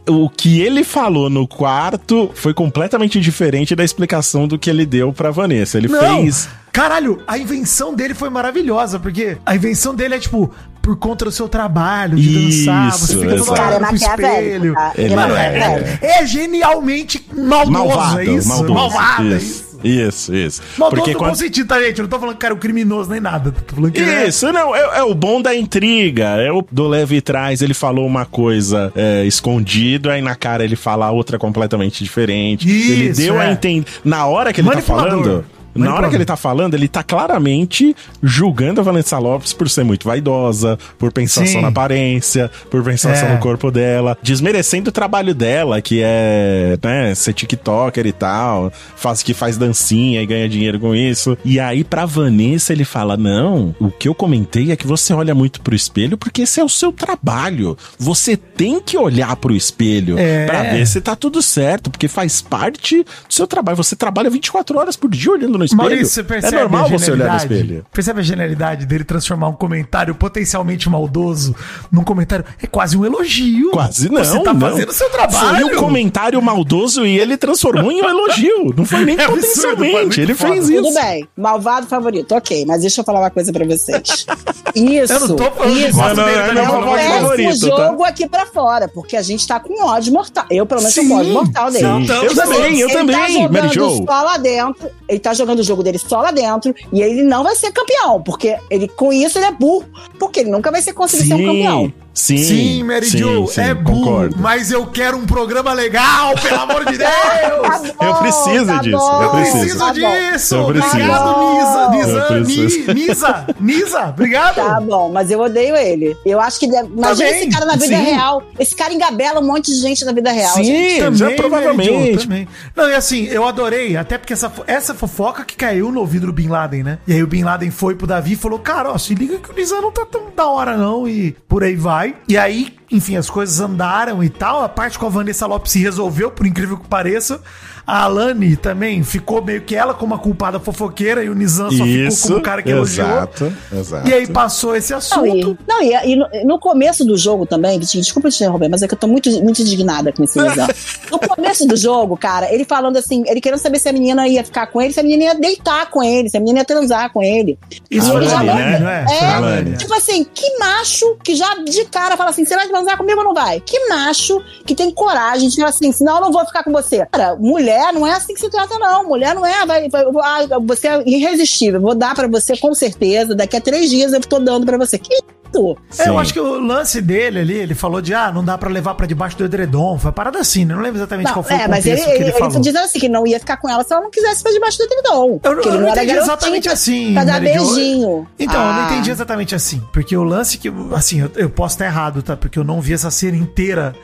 O que ele falou no quarto foi completamente diferente da explicação do que ele deu pra Vanessa. Ele Não, fez. caralho, a invenção dele foi maravilhosa, porque a invenção dele é tipo, por conta do seu trabalho, de Isso, dançar, você fica hora Cara, é espelho. tá? Ele é- é, é, é genialmente maldoso, Malvado, é isso? maldoso. Malvado, é isso, isso. isso, isso. Maldoso Porque no quando... bom sentido, tá, gente? Eu não tô falando que o cara é um criminoso nem nada. Tô falando que ele é- Isso, não, é, é o bom da intriga. É o do leve trás, ele falou uma coisa é, escondido, aí na cara ele fala outra completamente diferente. ele Isso, deu a entender. Na hora que ele tá falando. Na hora que ele tá falando, ele tá claramente julgando a Vanessa Lopes por ser muito vaidosa, por pensar Sim. só na aparência, por pensar só É. no corpo dela, desmerecendo o trabalho dela, que é, né, ser TikToker e tal, faz que faz dancinha e ganha dinheiro com isso. E aí pra Vanessa ele fala: "Não, o que eu comentei é que você olha muito pro espelho porque esse é o seu trabalho. Você tem que olhar pro espelho É. pra ver se tá tudo certo, porque faz parte do seu trabalho. Você trabalha 24 horas por dia olhando no espelho. Maurício, você percebe é normal a você olhar no genialidade? espelho. Percebe a genialidade dele transformar um comentário potencialmente maldoso num comentário? É quase um elogio. Quase não. Você tá não. fazendo o seu trabalho. Foi um comentário maldoso e ele transformou em um elogio. Não foi nem É absurdo, foi potencialmente. Ele foda. fez Tudo isso. bem, malvado favorito, ok, mas deixa eu falar uma coisa pra vocês. Isso, Eu não tô falando isso. Não, não, é tá ligado? É um favorito, tá? jogo aqui pra fora, porque a gente tá com ódio mortal. Eu, pelo menos, Sim, com ódio mortal dele. sim. Eu também, eu ele também, tá Mary jogando Jo. só lá dentro. Ele tá jogando o jogo dele só lá dentro. E ele não vai ser campeão. Porque ele, com isso ele é burro. Porque ele nunca vai ser conseguir ser um campeão. Sim, Sim, Mary sim, Jo, sim, é burro, concordo. mas eu quero um programa legal, pelo amor de Deus! Tá bom, Eu preciso tá disso, bom, eu Eu preciso. preciso tá disso! Eu preciso. Obrigado, Nisa! Eu Nisa, Nisa! Nisa! Obrigado! Tá bom, mas eu odeio ele. Eu acho que. Deve... Imagina Também, esse cara na vida sim. real. Esse cara engabela um monte de gente na vida real. gente. Sim, Também, já Mary Jo, provavelmente. também. Não, e assim, eu adorei, até porque essa, essa fofoca que caiu no ouvido do Bin Laden, né? E aí o Bin Laden foi pro Davi e falou: Cara, ó, se liga que o Nizam não tá tão da hora, não, e por aí vai. E aí, enfim, as coisas andaram e tal. A parte com a Vanessa Lopes se resolveu, por incrível que pareça. A Alane também ficou meio que ela como a culpada fofoqueira e o Nizam só ficou Isso, como o cara que elogiou. exato, exato. E aí passou esse Não, assunto. e, não, e, e no, no começo do jogo também, desculpa te interromper, mas é que eu tô muito, muito indignada com esse Nizam. No começo do jogo, cara, ele falando assim, ele querendo saber se a menina ia ficar com ele, se a menina ia deitar com ele, se a menina ia transar com ele. Isso já Alane, Alane, né? não é? É, Alane. tipo assim, que macho que já de cara fala assim, será que transar comigo ou não vai? Que macho que tem coragem de falar assim, senão eu não vou ficar com você. Cara, mulher não é assim que se trata, não. Mulher não é, vai, vai- ah, você é irresistível. Vou dar pra você com certeza. Daqui a três dias eu tô dando pra você. Que isso? É, eu acho que o lance dele ali, ele falou de, ah, não dá pra levar pra debaixo do edredom. Foi parada assim, né? Eu não lembro exatamente Não, qual foi é, o mas contexto ele, que ele, ele, falou. ele dizendo assim que não ia ficar com ela se ela não quisesse ficar debaixo do edredom. Eu, eu ele não entendi exatamente assim. Pra dar Mary Jo. beijinho. Então, eu não Ah. entendi exatamente assim. Porque o lance que. Assim, eu, eu posso estar errado, tá? Porque eu não vi essa cena inteira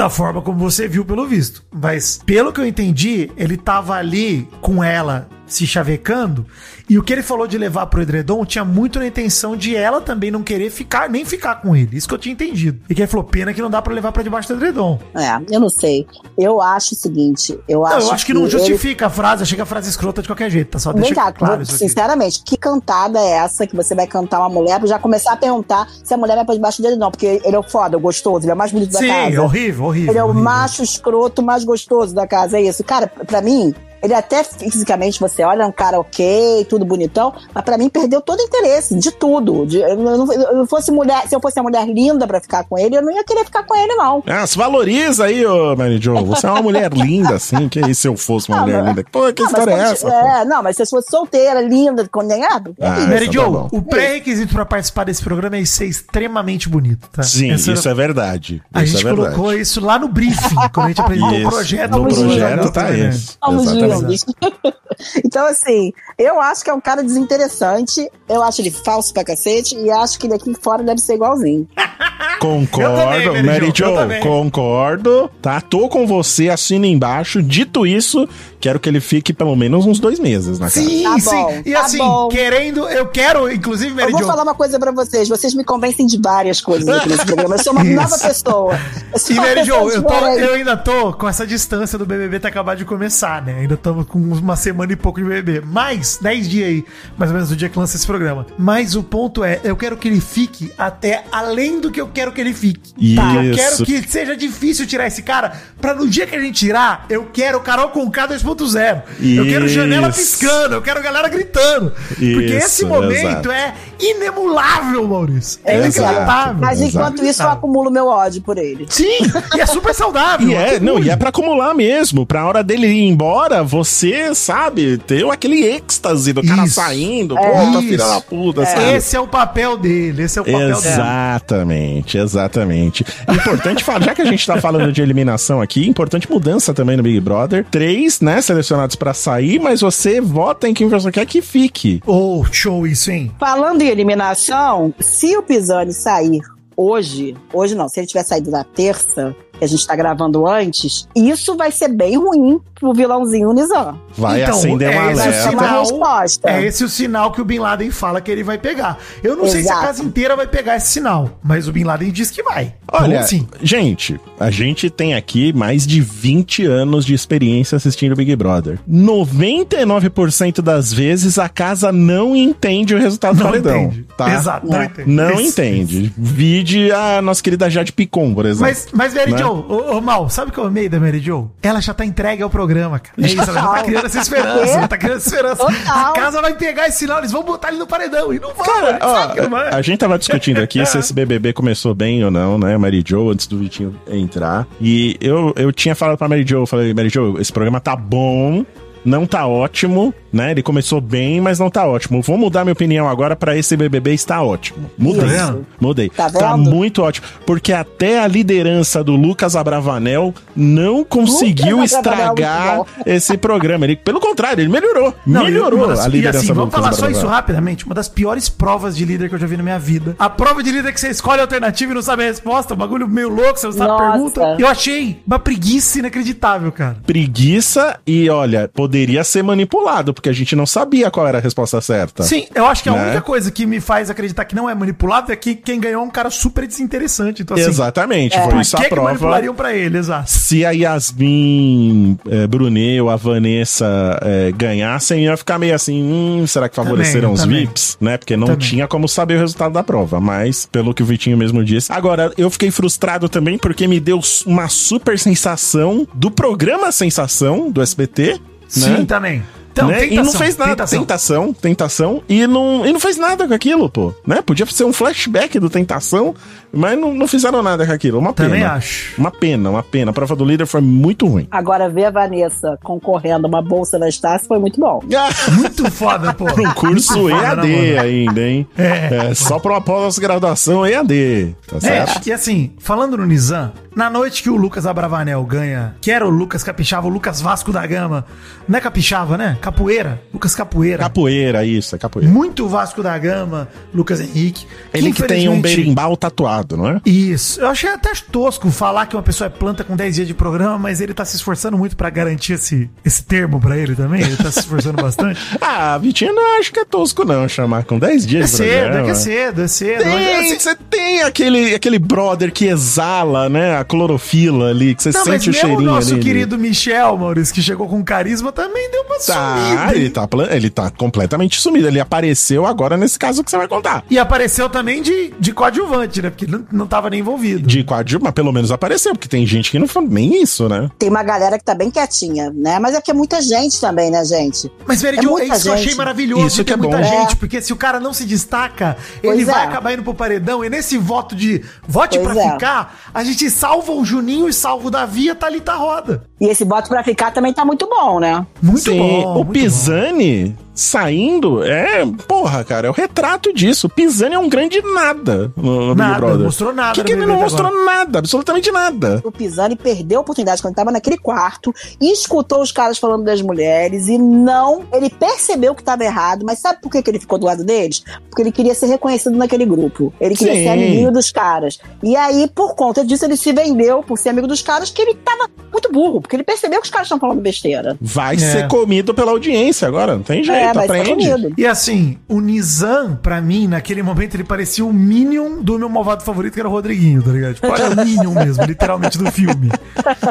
da forma como você viu, pelo visto. Mas, pelo que eu entendi, ele tava ali com ela se chavecando. E o que ele falou de levar pro edredom tinha muito na intenção de ela também não querer ficar, nem ficar com ele. Isso que eu tinha entendido. E que ele falou: pena que não dá pra levar pra debaixo do edredom. É, eu não sei. Eu acho o seguinte, eu Não, acho eu acho que não ele- justifica a frase, achei que a frase é escrota de qualquer jeito, tá? Só Vem deixa cá, claro sinceramente, que cantada é essa que você vai cantar uma mulher pra já começar a perguntar se a mulher vai pra debaixo dele? Não, porque ele é o foda, o gostoso, ele é o mais bonito Sim, da casa. horrível, horrível. Ele é o horrível. macho escroto mais gostoso da casa, é isso. Cara, pra mim, ele até fisicamente, você olha, é um cara ok, tudo bonitão, mas pra mim perdeu todo o interesse, de tudo. De, eu, não, eu fosse mulher, se eu fosse uma mulher linda pra ficar com ele, eu não ia querer ficar com ele, não. Ah, se valoriza aí, ô Mary Jo. Você é uma mulher linda, assim. Que isso se eu fosse uma Não, mulher não. linda? Pô, que Não, mas história é essa? pô? É, não, mas se eu fosse solteira, linda, condenhado, é Ah, isso. Mary Tá Jo, bom. o pré-requisito pra participar desse programa é ser extremamente bonito, tá? Sim, Essa isso era- é verdade. A isso gente é verdade. colocou isso lá no briefing, quando a gente apresentou o projeto. no Vamos projeto programa, tá né? isso. Somos Então, assim, eu acho que é um cara desinteressante. Eu acho ele falso pra cacete e acho que ele aqui fora deve ser igualzinho. Concordo, Eu também, Mary Jo, eu concordo. Tá, tô com você, assina embaixo. Dito isso, quero que ele fique pelo menos uns dois meses na casa. Sim, Tá sim. bom, e tá assim, bom. querendo, eu quero, inclusive, Eu Mary vou Jo. falar uma coisa pra vocês. Vocês me convencem de várias coisas aqui nesse programa. Eu sou uma nova pessoa. Eu sou E uma Mary Jo, eu, tô- eu ainda tô com essa distância do BBB tá acabado de começar, né? Ainda estamos com uma semana e pouco de BBB. Mais 10 dias aí, mais ou menos do dia que lança esse programa. Mas o ponto é, eu quero que ele fique até além do que eu quero que ele fique. Isso. Eu quero que seja difícil tirar esse cara, pra no dia que a gente tirar, eu quero Carol Conká 2.0. Eu quero janela piscando, eu quero galera gritando. Porque Isso, esse momento exato. é inemulável, Maurício. É inacreditável. Mas enquanto isso, eu acumulo meu ódio por ele. Sim, e é super saudável. E é, não, e é pra acumular mesmo. Pra hora dele ir embora, você, sabe, ter aquele êxtase do cara Isso. saindo. É. Puta, filha da puta, sabe? Esse é o papel dele, esse é o papel dele. Exatamente, exatamente. Importante falar, já que a gente tá falando de eliminação aqui, importante mudança também no Big Brother. Três, né, selecionados pra sair, mas você vota em quem você quer que fique. Oh, show isso, hein? Falando em eliminação, se o Pisani sair hoje, hoje não, se ele tiver saído na terça, que a gente tá gravando antes, isso vai ser bem ruim pro vilãozinho Nizam. Vai Então, acender é alerta. uma sinal- resposta. É esse o sinal que o Bin Laden fala que ele vai pegar. Eu não sei se a Exato. casa inteira vai pegar esse sinal, mas o Bin Laden diz que vai. Então, Olha, sim. gente, a gente tem aqui mais de 20 anos de experiência assistindo Big Brother. 99% das vezes a casa não entende o resultado do Não paredão. entende. Tá? Exato, não É. entende. Não entende. Vide a nossa querida Jade Picon, por exemplo. Mas, mas Jo, ô, ô, Mal, sabe o que eu amei da Mary Jo? Ela já tá entregue ao programa, cara. É isso, ela já tá criando essa esperança. Ela tá criando essa esperança. Total. A casa vai pegar esse sinal, eles vão botar ele no paredão. E não vão, Cara, que não ó, vai. a gente tava discutindo aqui se esse BBB começou bem ou não, né? Mary Jo, antes do Vitinho entrar. E eu, eu tinha falado pra Mary Jo, eu falei, Mary Jo, esse programa tá bom, não tá ótimo, né? Ele começou bem, mas não tá ótimo. Vou mudar minha opinião agora pra esse BBB está ótimo. Mudei. Tá? Mudei. Tá Tá muito ótimo. Porque até a liderança do Lucas Abravanel não conseguiu Lucas Abravanel, estragar esse programa. Ele, pelo contrário, ele melhorou. Não, melhorou a liderança assim, do vamos Lucas falar só isso Abravanel. rapidamente. Uma das piores provas de líder que eu já vi na minha vida. A prova de líder que você escolhe a alternativa e não sabe a resposta. Um bagulho meio louco, você não sabe a Nossa. pergunta. Eu achei uma preguiça inacreditável, cara. preguiça e, olha, poderia ser manipulado, porque a gente não sabia qual era a resposta certa. Sim, eu acho que a Né? única coisa que me faz acreditar que não é manipulado é que quem ganhou é um cara super desinteressante. Então, assim, Exatamente, por foi isso que, a que prova. manipulariam pra ele? Exato. Se a Yasmin é, Brunet ou a Vanessa é, ganhassem, ia ficar meio assim, hum, será que favoreceram Também, os também. VIPs? Né? Porque não Também. tinha como saber o resultado da prova, mas pelo que o Vitinho mesmo disse. Agora, eu fiquei frustrado também porque me deu uma super sensação do programa Sensação do SBT. Sim, né? também. Então, né? e não fez nada. tentação. Tentação, tentação. e, não, e não fez nada com aquilo, pô. Né? Podia ser um flashback do Tentação. Mas não, não fizeram nada com aquilo. Uma pena. Também acho. Uma pena, uma pena. A prova do líder foi muito ruim. Agora, ver a Vanessa concorrendo a uma bolsa da Estácio foi muito bom. Muito foda, pô. um curso foda, EAD né, ainda, hein? É. É, só pra uma pós-graduação EAD. Tá certo? É, e assim, falando no Nizam, na noite que o Lucas Abravanel ganha, que era o Lucas Capixaba, o Lucas Vasco da Gama, não é Capixaba, né? Capoeira, Lucas Capoeira. Capoeira, isso, é capoeira. Muito Vasco da Gama, Lucas Henrique. Ele que tem um berimbau tatuado, não é? Isso. Eu achei até tosco falar que uma pessoa é planta com 10 dias de programa, mas ele tá se esforçando muito pra garantir esse, esse termo pra ele também. Ele tá se esforçando bastante. Ah, Vitinho, não acho que é tosco, não, chamar com 10 É dias de cedo, é programa. é cedo, é cedo. mas, Tem, assim, você tem aquele, aquele brother que exala, né, a clorofila ali, que você Não, mas sente o mesmo o cheirinho nosso ali. querido Michel, Maurício, que chegou com carisma, também deu uma Tá, sumida. ele tá, ele tá completamente sumido. Ele apareceu agora nesse caso que você vai contar. E apareceu também de, de coadjuvante, né? Porque não, não tava nem envolvido. De quadro, mas pelo menos apareceu, porque tem gente que não foi nem isso, né? Tem uma galera que tá bem quietinha, né? Mas é que é muita gente também, né, gente? Mas, velho, É é, muita isso que eu achei gente. maravilhoso. Isso que é muita bom. gente, É. porque se o cara não se destaca, ele Pois vai é. acabar indo pro paredão. E nesse voto de vote Pois pra é. ficar, a gente salva o Juninho e salva o Davi e a Thalita Roda. E esse voto pra ficar também tá muito bom, né? Muito Sim, bom. o Pisani saindo é. Porra, cara, é o retrato disso. O Pisani é um grande nada no, no Big Nada, Brother. mostrou nada Que, que ele não mostrou agora. nada, absolutamente nada. O Pisani perdeu a oportunidade quando tava naquele quarto e escutou os caras falando das mulheres e não. Ele percebeu que tava errado, mas sabe por que, que ele ficou do lado deles? Porque ele queria ser reconhecido naquele grupo. Ele queria Sim. ser amiguinho dos caras. E aí, por conta disso, ele se vendeu por ser amigo dos caras, que ele tava muito burro, porque ele percebeu que os caras estavam falando besteira. Vai É. ser comido pela audiência agora, não tem jeito, é, aprende. E assim, o Nizam, pra mim, naquele momento, ele parecia o Minion do meu malvado favorito, que era o Rodriguinho, tá ligado? Tipo, olha o Minion mesmo, literalmente, do filme.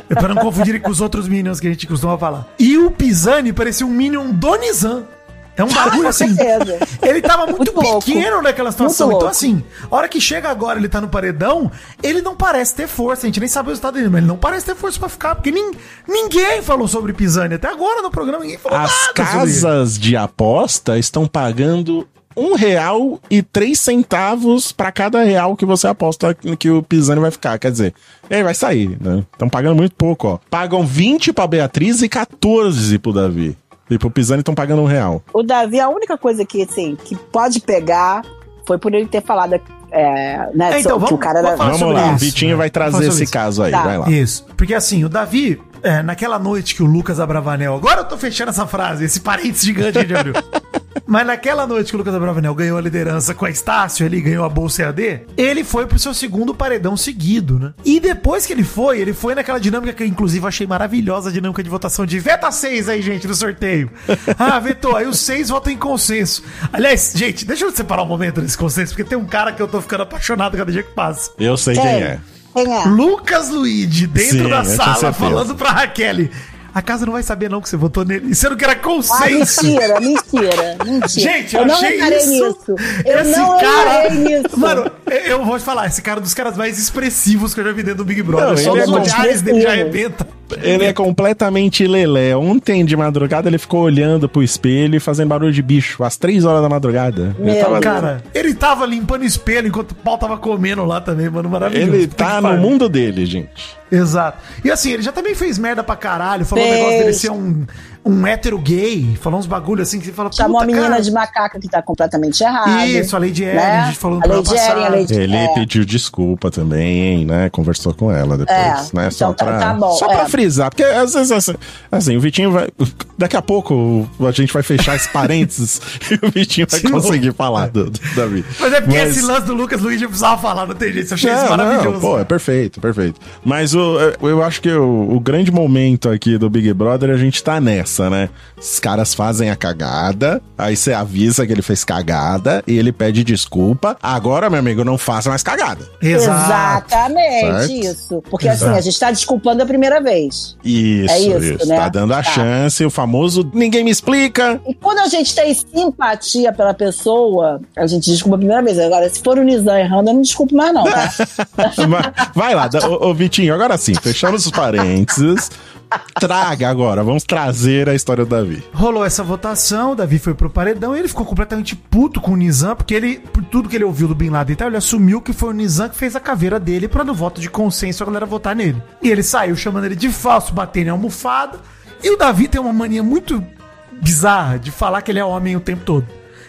É pra não confundirem com os outros Minions que a gente costuma falar. E o Pisani parecia um Minion do Nizam. É um bagulho Com assim. Ele tava muito, Muito louco. pequeno naquela situação. Muito Então, louco. assim, a hora que chega agora, ele tá no paredão, ele não parece ter força. A gente nem sabe o resultado dele, mas ele não parece ter força pra ficar. Porque nin- ninguém falou sobre Pisani. Até agora no programa, ninguém falou As nada sobre ele. casas de aposta estão pagando um real e três centavos pra cada real que você aposta que o Pisani vai ficar. Quer dizer, ele vai sair, né? Estão pagando muito pouco, ó. Pagam 20 pra Beatriz e 14 pro Davi. E pro Pisani estão pagando um real. O Davi, a única coisa que, assim, que pode pegar foi por ele ter falado, é, né, É, então, que vamos- o cara era... Vamos lá, o Vitinho né? vai trazer esse isso. caso aí, Tá. vai lá. Isso. Porque assim, o Davi, é, naquela noite que o Lucas Abravanel. Agora eu tô fechando essa frase, esse parênteses gigante que a gente abriu. Mas naquela noite que o Lucas Abravanel ganhou a liderança com a Estácio, ele ganhou a Bolsa EAD, ele foi pro seu segundo paredão seguido, né? E depois que ele foi, ele foi naquela dinâmica que eu, inclusive, achei maravilhosa, a dinâmica de votação de veta 6 aí, gente, no sorteio. Ah, vetou. Aí os seis votam em consenso. Aliás, gente, deixa eu separar um momento desse consenso, porque tem um cara que eu tô ficando apaixonado cada dia que passa. Eu sei quem é. Quem é? Lucas Luigi dentro Sim, da eu sala falando pra Raquel. A casa não vai saber não que você votou nele. Isso era que era Ah, consenso. mentira, mentira, mentira. Gente, eu, não achei reparei isso. nisso. Eu esse não cara, nisso. Mano, eu vou te falar, esse cara é um dos caras mais expressivos que eu já vi dentro do Big Brother. Não, Só os é olhares dele já expressivo. arrebenta. Ele é completamente lelé. Ontem de madrugada ele ficou olhando pro espelho e fazendo barulho de bicho às três horas da madrugada. Ele Meu tava- Cara, ele tava limpando o espelho enquanto o pau tava comendo lá também, mano. Maravilhoso. Ele tá no mundo dele, gente. Exato. E assim, ele já também fez merda pra caralho. Falou o Fez. negócio dele ser um, um hétero gay. Falou uns bagulho assim que você fala. Chamou a "Puta, menina cara, de macaca que tá completamente errada. Isso, a Lady Erin, né? a gente falou no A Lady Erin, a. Lady Ele é. pediu desculpa também, né? Conversou com ela depois, É, né? Só então tá- pra, tá bom, só é. pra frisar. Porque às vezes, assim, assim, o Vitinho vai. Daqui a pouco a gente vai fechar esse parênteses e o Vitinho vai novo. conseguir falar do, do Davi. Mas é porque Mas- esse lance do Lucas Luiz eu precisava falar, não tem jeito. Eu achei isso Não, maravilhoso. não, pô, é perfeito, perfeito. Mas o, eu acho que o, o grande momento aqui do Big Brother, a gente tá nessa, né? Os caras fazem a cagada, aí você avisa que ele fez cagada e ele pede desculpa. Agora, meu amigo, não faça mais cagada. Exato. Exatamente Certo? isso. Porque Exato. assim, a gente tá desculpando a primeira vez. Isso, É isso. isso, né? Tá dando a Tá. chance, o famoso ninguém me explica. E quando a gente tem simpatia pela pessoa, a gente desculpa a primeira vez. Agora, se for o Nizam errando, eu não desculpo mais, não, tá? Vai- Vai lá, ô, ô, Vitinho, agora agora sim, fechamos os parênteses. Traga agora, vamos trazer a história do Davi. Rolou essa votação, o Davi foi pro paredão e ele ficou completamente puto com o Nizam, porque ele, por tudo que ele ouviu do Bin Laden e tal, ele assumiu que foi o Nizam que fez a caveira dele pra no voto de consenso a galera votar nele. E ele saiu chamando ele de falso, batendo em almofada. E o Davi tem uma mania muito bizarra de falar que ele é homem o tempo todo.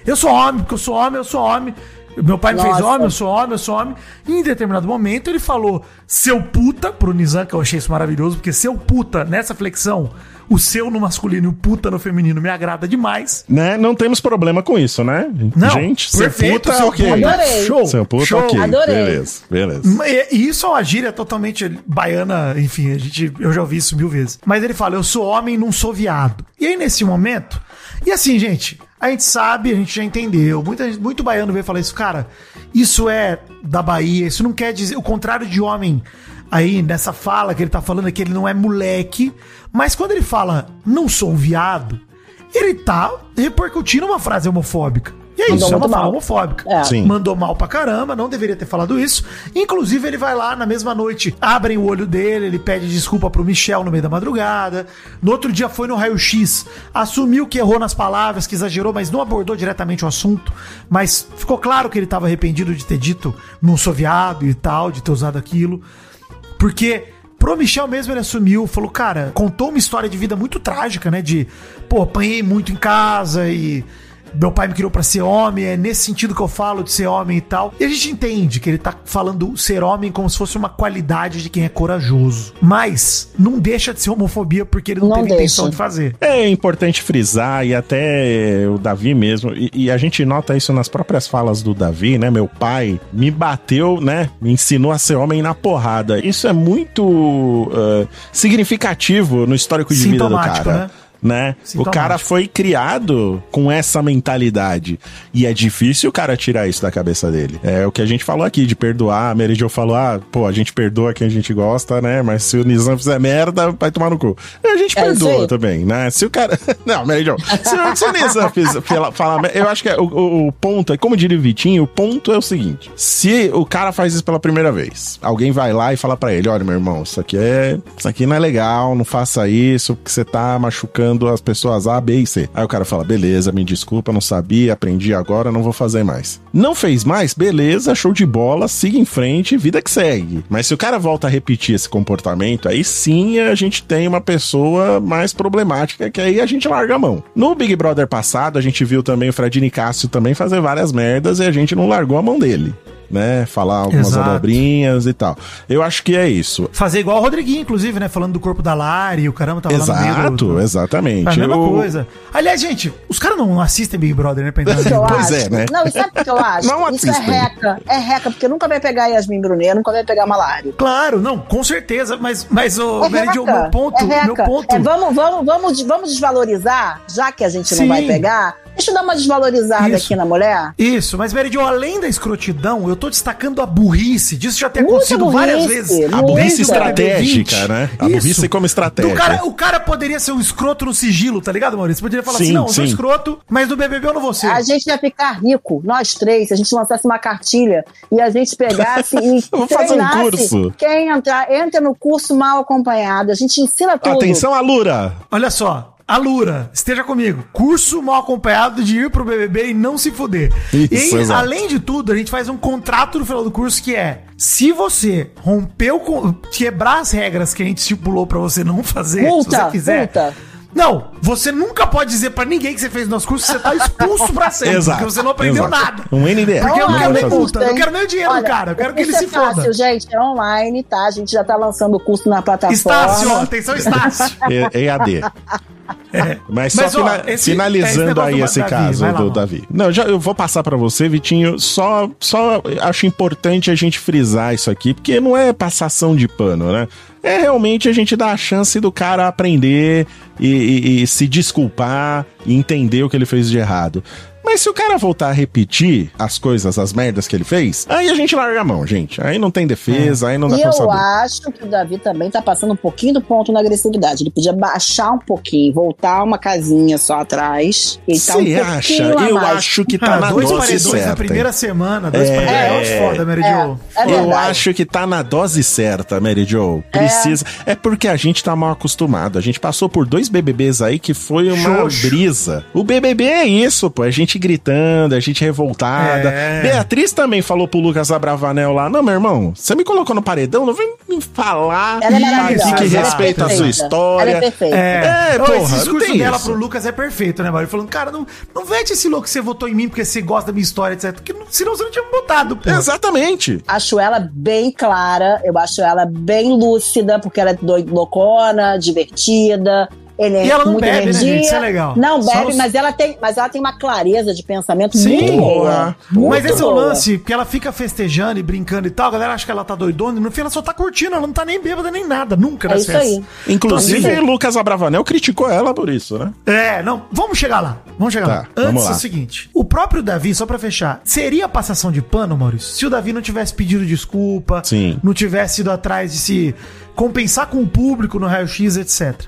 Eu sou homem, porque eu sou homem, eu sou homem. Meu pai me fez homem, eu sou homem, eu sou homem. E em determinado momento ele falou seu puta pro Nizam, que eu achei isso maravilhoso, porque seu puta, nessa flexão, o seu no masculino e o puta no feminino me agrada demais. Né? Não temos problema com isso, né? Não, Gente, perfeito, puta, seu ok. Adorei. Show. Seu puta, show. ok. Adorei. Beleza, beleza. E, e isso é uma gíria totalmente baiana, enfim, a gente, eu já ouvi isso mil vezes. Mas ele fala, eu sou homem, não sou viado. E aí, nesse momento, e assim, gente, a gente sabe, a gente já entendeu. Muita, muito baiano veio falar isso, cara, isso é da Bahia, isso não quer dizer. O contrário de homem aí nessa fala que ele tá falando é que ele não é moleque. Mas quando ele fala, não sou um viado, ele tá repercutindo uma frase homofóbica. E é Mandou isso, é uma fala mal. homofóbica. É. Sim. Mandou mal pra caramba, não deveria ter falado isso. Inclusive, ele vai lá na mesma noite, abrem o olho dele, ele pede desculpa pro Michel no meio da madrugada. No outro dia foi no raio-x, assumiu que errou nas palavras, que exagerou, mas não abordou diretamente o assunto. Mas ficou claro que ele tava arrependido de ter dito não sou viado e tal, de ter usado aquilo. Porque pro Michel mesmo ele assumiu, falou, cara, contou uma história de vida muito trágica, né? De, pô, apanhei muito em casa e meu pai me criou pra ser homem, é nesse sentido que eu falo de ser homem e tal. E a gente entende que ele tá falando ser homem como se fosse uma qualidade de quem é corajoso. Mas não deixa de ser homofobia porque ele não, Não teve deixa. intenção de fazer. É importante frisar, e até o Davi mesmo, e, e a gente nota isso nas próprias falas do Davi, né? Meu pai me bateu, né? Me ensinou a ser homem na porrada. Isso é muito ah, significativo no histórico de vida do cara. né? Né? O cara foi criado com essa mentalidade. E é difícil o cara tirar isso da cabeça dele. É o que a gente falou aqui, de perdoar. A Mary Jo falou: ah, pô, a gente perdoa quem a gente gosta, né? Mas se o Nizam fizer merda, vai tomar no cu. E a gente É perdoa também, né? Se o cara. Não, Mary Jo, se, se o Nizam fiz- fala, fala- Eu acho que é o, o- o ponto, é como diria o Vitinho, o ponto é o seguinte: se o cara faz isso pela primeira vez, alguém vai lá e fala pra ele: olha, meu irmão, isso aqui é. Isso aqui não é legal, não faça isso, porque você tá machucando as pessoas A, B e C. Aí o cara fala: beleza, me desculpa, não sabia, aprendi agora, não vou fazer mais. Não fez mais? Beleza, show de bola, siga em frente, vida que segue. Mas se o cara volta a repetir esse comportamento, aí sim a gente tem uma pessoa mais problemática, que aí a gente larga a mão. No Big Brother passado, a gente viu também o Fred Nicásio também fazer várias merdas e a gente não largou a mão dele. Né, falar algumas Exato. abobrinhas e tal. Eu acho que é isso. Fazer igual o Rodriguinho, inclusive, né? Falando do corpo da Lari, o caramba tava lá no meio Exato, do... exatamente. É a mesma Eu- coisa. Aliás, gente, os caras não assistem Big Brother, né? Pois acho. é, né? Não, e sabe o que eu acho? Não Isso é assistem. reca. É reca, porque nunca vai pegar Yasmin Brunet, nunca vai pegar Malário. Claro, não, com certeza, mas, mas o É meu ponto, é reca. meu ponto. É, vamos, vamos, vamos, vamos desvalorizar, já que a gente Sim. não vai pegar. Deixa eu dar uma desvalorizada Isso. aqui na mulher. Isso, mas Jo, além da escrotidão, eu tô destacando a burrice disso já ter Muita acontecido várias burrice, vezes. A burrice estratégica, 20. né? A Isso. burrice como estratégia. Do cara, o cara poderia ser um escroto no sigilo, tá ligado, Maurício? Poderia falar Sim, assim, não, eu sou sim. escroto, mas no BBB eu não vou ser. A gente ia ficar rico, nós três, se a gente lançasse uma cartilha e a gente pegasse e Vou fazer um curso. Quem entrar, entra no curso mal acompanhado. A gente ensina tudo. Atenção, Alura! Olha só, a Lura, esteja comigo. Curso mal acompanhado de ir pro BBB e não se fuder. Isso, e aí, além de tudo, a gente faz um contrato no final do curso que é: se você rompeu, com, quebrar as regras que a gente estipulou pra você não fazer, se Multa, você fizer. multa. Não, você nunca pode dizer pra ninguém que você fez no nosso curso que você tá expulso pra sempre, Exato. porque você não aprendeu exato. nada. Um NDA. Porque eu não Online quero nem multa, não quero nem o dinheiro do Olha, cara, eu quero que ele se é fácil, foda. gente, é online, tá? A gente já tá lançando o curso na plataforma. Estácio, atenção, Estácio. EAD. É. Mas só Mas, ó, fina- esse- é esse finalizando aí do esse Davi, caso lá, do Mal. Davi. Não, já, eu vou passar pra você, Vitinho. Só, só acho importante a gente frisar isso aqui, porque não é passação de pano, né? É realmente a gente dar a chance do cara aprender e, e- e se desculpar e entender o que ele fez de errado. Mas se o cara voltar a repetir as coisas, as merdas que ele fez, aí a gente larga a mão, gente. Aí não tem defesa, aí não dá E pra eu saber. acho que o Davi também tá passando um pouquinho do ponto na agressividade. Ele podia baixar um pouquinho, voltar uma casinha só atrás. E tá um Você acha? a Eu mais. acho que tá Ah, na dois dose paredões certa. na primeira semana, dois É. paredões é foda, Mary É, Jo. é Eu acho que tá na dose certa, Mary Jo. Precisa. É. porque a gente tá mal acostumado. A gente passou por dois BBBs aí que foi uma Xoxo. brisa. O BBB é isso, pô. A gente gritando, a gente revoltada. É. Beatriz também falou pro Lucas Abravanel lá: Não, meu irmão, você me colocou no paredão, não vem me falar Ela é que- maravilhosa. que ela é respeita a sua história. Ela é perfeita. É, É, porra, esse não discurso dela isso. pro Lucas é perfeito, né? Ele falando, cara, não, não vende esse louco que você votou em mim porque você gosta da minha história, etc. Porque não- senão você não tinha me botado, pô. Exatamente. Acho ela bem clara, eu acho ela bem lúcida, porque ela é doida, loucona, divertida. Ele é E ela não muita bebe, né, energia. gente? Isso é legal. Não bebe, os- mas ela tem, mas ela tem uma clareza de pensamento Sim. muito boa. Muito Mas esse é o boa. lance, porque ela fica festejando e brincando e tal, a galera acha que ela tá doidona, e no fim ela só tá curtindo, ela não tá nem bêbada nem nada, nunca É nas isso festas. aí. Inclusive, Então, assim, Lucas Abravanel criticou ela por isso, né? É, não, vamos chegar lá. Vamos chegar Tá, lá. vamos Antes lá. é o seguinte: o próprio Davi, só pra fechar, seria passação de pano, Maurício, se o Davi não tivesse pedido desculpa, Sim. não tivesse ido atrás de se compensar com o público no raio-x, etc.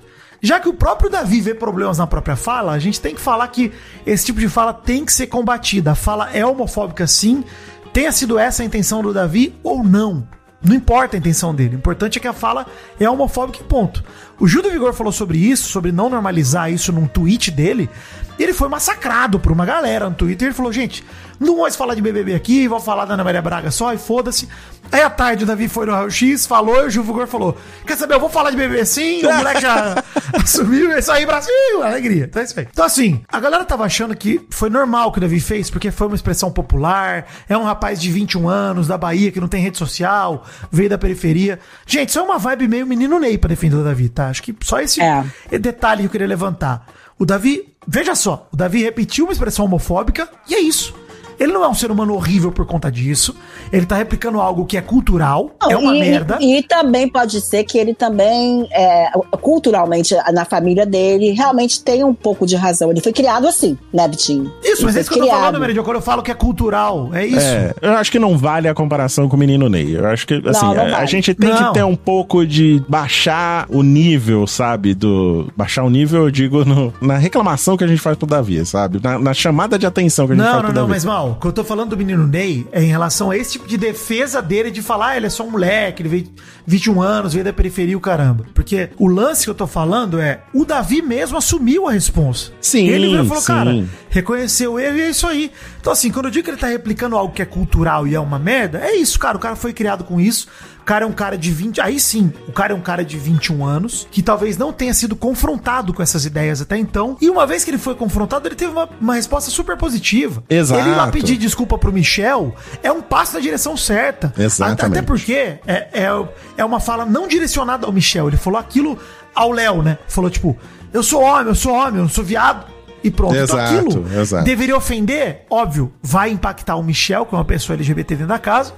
Já que o próprio Davi vê problemas na própria fala, a gente tem que falar que esse tipo de fala tem que ser combatida. A fala é homofóbica sim, tenha sido essa a intenção do Davi ou não. Não importa a intenção dele. O importante é que a fala é homofóbica e ponto. O Gil do Vigor falou sobre isso, sobre não normalizar isso num tweet dele. Ele foi massacrado por uma galera no Twitter. Ele falou, gente, não vou falar de BBB aqui, vou falar da Ana Maria Braga só e foda-se. Aí à tarde o Davi foi no Raio X, falou, e o Gil Vigor falou: Quer saber, eu vou falar de BBB sim, o moleque já assumiu, é isso aí, Brasil, alegria. Então é isso aí. Então assim, a galera tava achando que foi normal o que o Davi fez, porque foi uma expressão popular, é um rapaz de 21 anos, da Bahia, que não tem rede social, veio da periferia. Gente, isso é uma vibe meio menino Ney pra defender o Davi, tá? Acho que só esse É. detalhe que eu queria levantar. O Davi, veja só, o Davi repetiu uma expressão homofóbica e é isso. Ele não é um ser humano horrível por conta disso. Ele tá replicando algo que é cultural, Não, é uma e, merda. E, e também pode ser que ele também, é, culturalmente, na família dele, realmente tem um pouco de razão. Ele foi criado assim, né, Bitinho? Isso, mas Ele é isso que foi eu tô falando, criado. Meridio, quando eu falo que é cultural. É isso. É, eu acho que não vale a comparação com o menino Ney. Eu acho que, assim, Não, não a, a vale. gente tem Não. que ter um pouco de baixar o nível, sabe? Do. Baixar o nível, eu digo, no- na reclamação que a gente faz pro Davi, sabe? Na, na chamada de atenção que a gente Não, faz não, pro não, Davi. mas mal, o que eu tô falando do menino Ney é em relação a esse tipo de defesa dele de falar, ah, ele é só um moleque, ele veio 21 anos, veio da periferia, o caramba. Porque o lance que eu tô falando é, o Davi mesmo assumiu a responsa. Sim, Ele virou e falou, sim. cara, reconheceu o erro e é isso aí. Então assim, quando eu digo que ele tá replicando algo que é cultural e é uma merda, é isso, cara, o cara foi criado com isso. O cara é um cara de 20. Aí sim, o cara é um cara de 21 anos, que talvez não tenha sido confrontado com essas ideias até então. E uma vez que ele foi confrontado, ele teve uma, uma resposta super positiva. Exato. Ele ir lá pedir desculpa pro Michel é um passo na direção certa. Exatamente. Até porque é, é, é uma fala não direcionada ao Michel. Ele falou aquilo ao Léo, né? Falou tipo, eu sou homem, eu sou homem, eu não sou viado. E pronto. então Exato, aquilo exato. deveria ofender, óbvio, vai impactar o Michel, que é uma pessoa LGBT dentro da casa,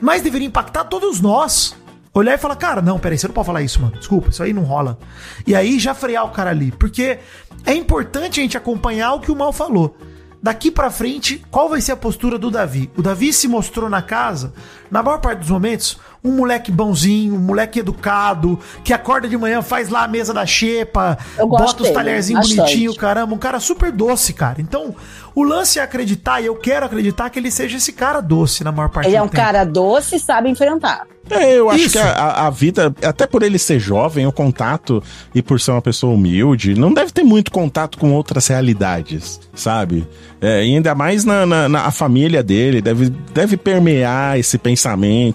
mas deveria impactar todos nós. Olhar e falar, cara, não, peraí, você não pode falar isso, mano. Desculpa, isso aí não rola. E aí já frear o cara ali. Porque é importante a gente acompanhar o que o mal falou. Daqui pra frente, qual vai ser a postura do Davi? O Davi se mostrou na casa, na maior parte dos momentos, um moleque bonzinho, um moleque educado, que acorda de manhã, faz lá a mesa da xepa, bota os talherzinhos bonitinhos, caramba, um cara super doce, cara. Então, o lance é acreditar, e eu quero acreditar que ele seja esse cara doce na maior parte Ele é um tempo. cara doce e sabe enfrentar. É, eu acho Isso. que a, a- a vida, até por ele ser jovem, o contato e por ser uma pessoa humilde, não deve ter muito contato com outras realidades, sabe? É, e ainda mais na, na, na- a família dele, deve, deve permear esse pensamento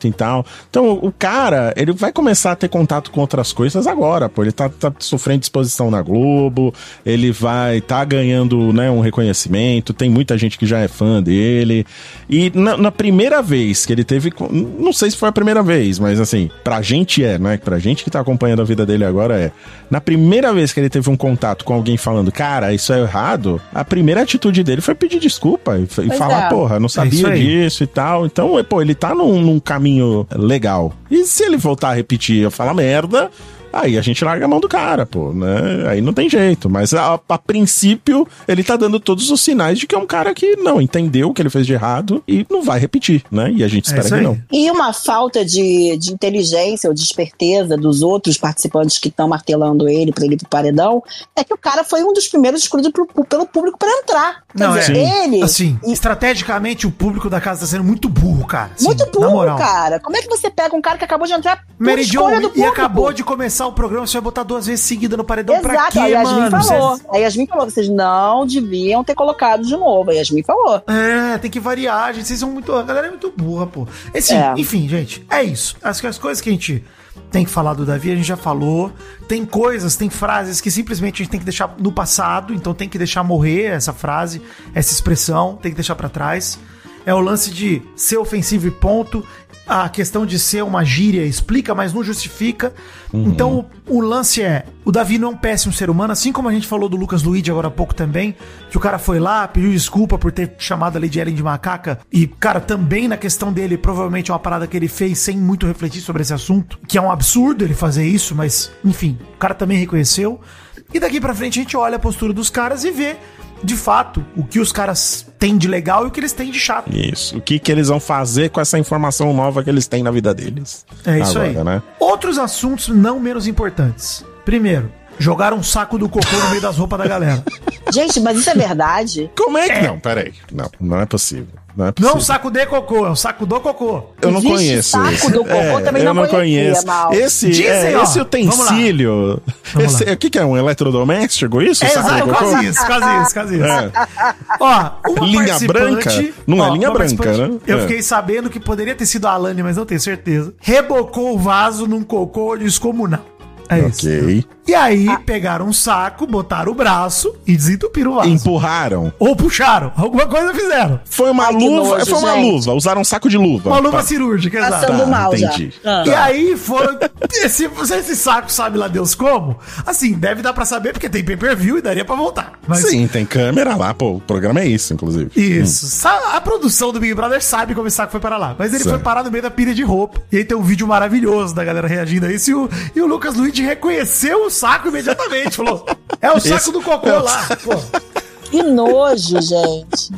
e tal. Então, o cara, ele vai começar a ter contato com outras coisas agora, pô. Ele tá, tá sofrendo exposição na Globo, ele vai tá ganhando né, um reconhecimento, tem muita gente que já é fã dele. E na, na primeira vez que ele teve. Não sei se foi a primeira vez, mas assim, pra gente é, né? Pra gente que tá acompanhando a vida dele agora é. Na primeira vez que ele teve um contato com alguém falando, cara, isso é errado, a primeira atitude dele foi pedir desculpa e, e Pois falar, é. porra, não isso sabia aí. disso e tal. Então, pô, ele tá num, num caminho legal. E se ele voltar a repetir, eu falar merda. Aí a gente larga a mão do cara, pô, né? Aí não tem jeito. Mas a, a princípio, ele tá dando todos os sinais de que é um cara que não entendeu o que ele fez de errado e não vai repetir, né? E a gente É espera isso que não. E uma falta de, de inteligência ou de esperteza dos outros participantes que estão martelando ele para ele ir pro paredão é que o cara foi um dos primeiros escolhidos pro- pelo público para entrar. Quer Não, dizer, é. ele. Assim, estrategicamente o público da casa tá sendo muito burro, cara. Assim, muito burro, cara. Como é que você pega um cara que acabou de entrar por escolha do e público? acabou de começar o programa, você vai botar duas vezes seguida no paredão pra Exato, quê, a Yasmin mano? falou. Cê- A Yasmin falou, vocês não deviam ter colocado de novo. A Yasmin falou. É, tem que variar, gente. Vocês são muito. A galera é muito burra, pô. Assim, É. Enfim, gente, é isso. As, as coisas que a gente tem que falar do Davi, a gente já falou. Tem coisas, tem frases que simplesmente a gente tem que deixar no passado, então tem que deixar morrer essa frase, essa expressão, tem que deixar pra trás. É o lance de ser ofensivo e ponto. A questão de ser uma gíria explica, mas não justifica. Então o, o lance é: o Davi não é um péssimo ser humano, assim como a gente falou do Lucas Luigi agora há pouco também, que o cara foi lá, pediu desculpa por ter chamado a Lady Ellen de macaca. E, cara, também na questão dele, provavelmente é uma parada que ele fez sem muito refletir sobre esse assunto, que é um absurdo ele fazer isso, mas, enfim, o cara também reconheceu. E daqui pra frente a gente olha a postura dos caras e vê, de fato, o que os caras têm de legal e o que eles têm de chato. Isso. O que, que eles vão fazer com essa informação nova que eles têm na vida deles? É isso Agora, aí. Né? Outros assuntos não menos importantes. Primeiro, jogaram um saco do cocô no meio das roupas da galera. Gente, mas isso é verdade? Como é que. Não, peraí. Não, não é possível. Não é possível. Não saco de cocô, é um saco do cocô. Eu não Existe conheço saco esse. do cocô, também eu não conheço. Mal. Esse, Dizem, é, ó, esse utensílio. Vamos Esse, lá. o que, que é? Um eletrodoméstico? Isso? É, Saco exato, cocô? quase isso, quase isso, quase isso. É. Ó, uma Linha branca? Não é linha uma branca, participante- né? Eu É. fiquei sabendo que poderia ter sido a Alane, mas não tenho certeza. Rebocou o vaso num cocô descomunal. É isso. Ok. E aí, pegaram um saco, botaram o braço e desentupiram o vaso. Empurraram. Ou puxaram. Alguma coisa fizeram. Foi uma Ai, luva. nojo, foi uma gente. luva. Usaram um saco de luva. Uma luva Tá. cirúrgica, exato. Passando Tá, mal entendi. já. Ah. E aí foram. Esse, esse saco sabe lá Deus como? Assim, deve dar pra saber porque tem pay per view e daria pra voltar. Mas Sim, tem câmera lá, pô. O programa é isso, inclusive. Isso. Sa- A produção do Big Brother sabe como esse saco foi parar lá. Mas ele Certo. foi parar no meio da pilha de roupa. E aí tem um vídeo maravilhoso da galera reagindo a isso. E o, e o Lucas Luigi reconheceu o saco imediatamente. Falou: É o saco Esse- do cocô é lá. Pô. Que nojo, gente.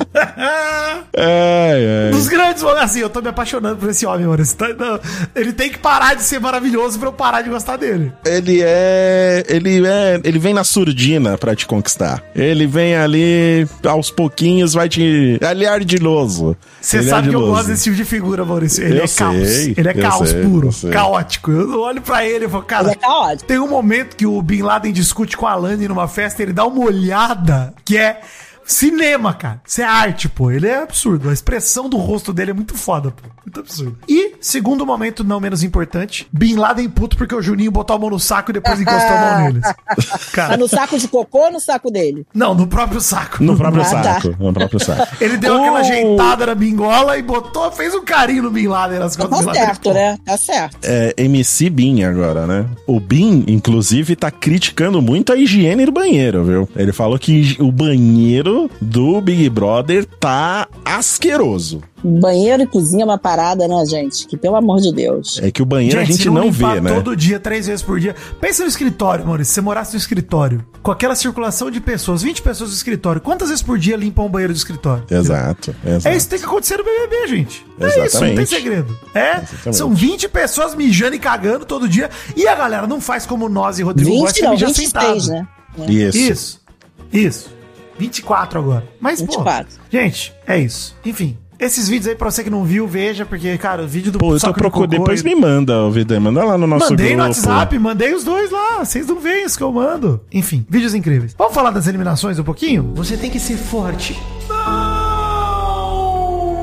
É, é. Dos grandes momentos. Assim, eu tô me apaixonando por esse homem, mano. Tá- ele tem que parar de ser maravilhoso pra eu parar de gostar dele. Ele é. Ele é. Ele vem na surdina pra te conquistar. Ele vem ali, aos pouquinhos, vai te. Ele é ardiloso. Você é sabe que eu gosto desse tipo de figura, Maurício. Ele Eu é caos. sei, Ele é caos sei, puro, eu caótico. Eu olho pra ele e falo, cara. Ele é caótico. Tem um momento que o Bin Laden discute com a Alane numa festa, ele dá uma olhada que é cinema, cara. Isso é arte, pô. Ele é absurdo. A expressão do rosto dele é muito foda, pô. Muito absurdo. E, segundo momento, não menos importante, Bin Laden puto porque o Juninho botou a mão no saco e depois encostou a mão neles. Tá Cara, no saco de cocô ou no saco dele? não, no próprio saco. No próprio Ah, tá. saco. No próprio saco. Ele deu Oh! aquela ajeitada na bingola e botou, fez um carinho no Bin Laden nas costas Tá do Bin Laden. certo, né? Tá certo. É MC Bin agora, né? O Bin, inclusive, tá criticando muito a higiene do banheiro, viu? Ele falou que o banheiro do Big Brother tá asqueroso. Banheiro e cozinha é uma parada, né, gente? Que pelo amor de Deus. É que o banheiro a se gente não limpar vê, né? todo dia, três vezes por dia. Pensa no escritório, Maurício. Se você morasse no escritório, com aquela circulação de pessoas, 20 pessoas no escritório, quantas vezes por dia limpam o banheiro do escritório? Exato, exato. É isso que tem que acontecer no BBB, gente. É isso, não tem Exatamente. segredo. É, Exatamente. são 20 pessoas mijando e cagando todo dia. E a galera não faz como nós e Rodrigo 20 Góes, que não, mija 26, sentado. né? Isso. Isso, isso. 24 agora. Mas, 24. pô, gente, é isso. Enfim, esses vídeos aí pra você que não viu, veja, porque, cara, o vídeo do Pô, eu tô procurando. Depois e- me manda, ô Vida. Manda lá no nosso Mandei grupo. no WhatsApp, mandei os dois lá. Vocês não veem isso que eu mando. Enfim, vídeos incríveis. Vamos falar das eliminações um pouquinho? Você tem que ser forte. Não!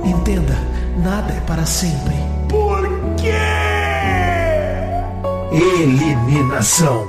Entenda, nada é para sempre. Por quê? Eliminação.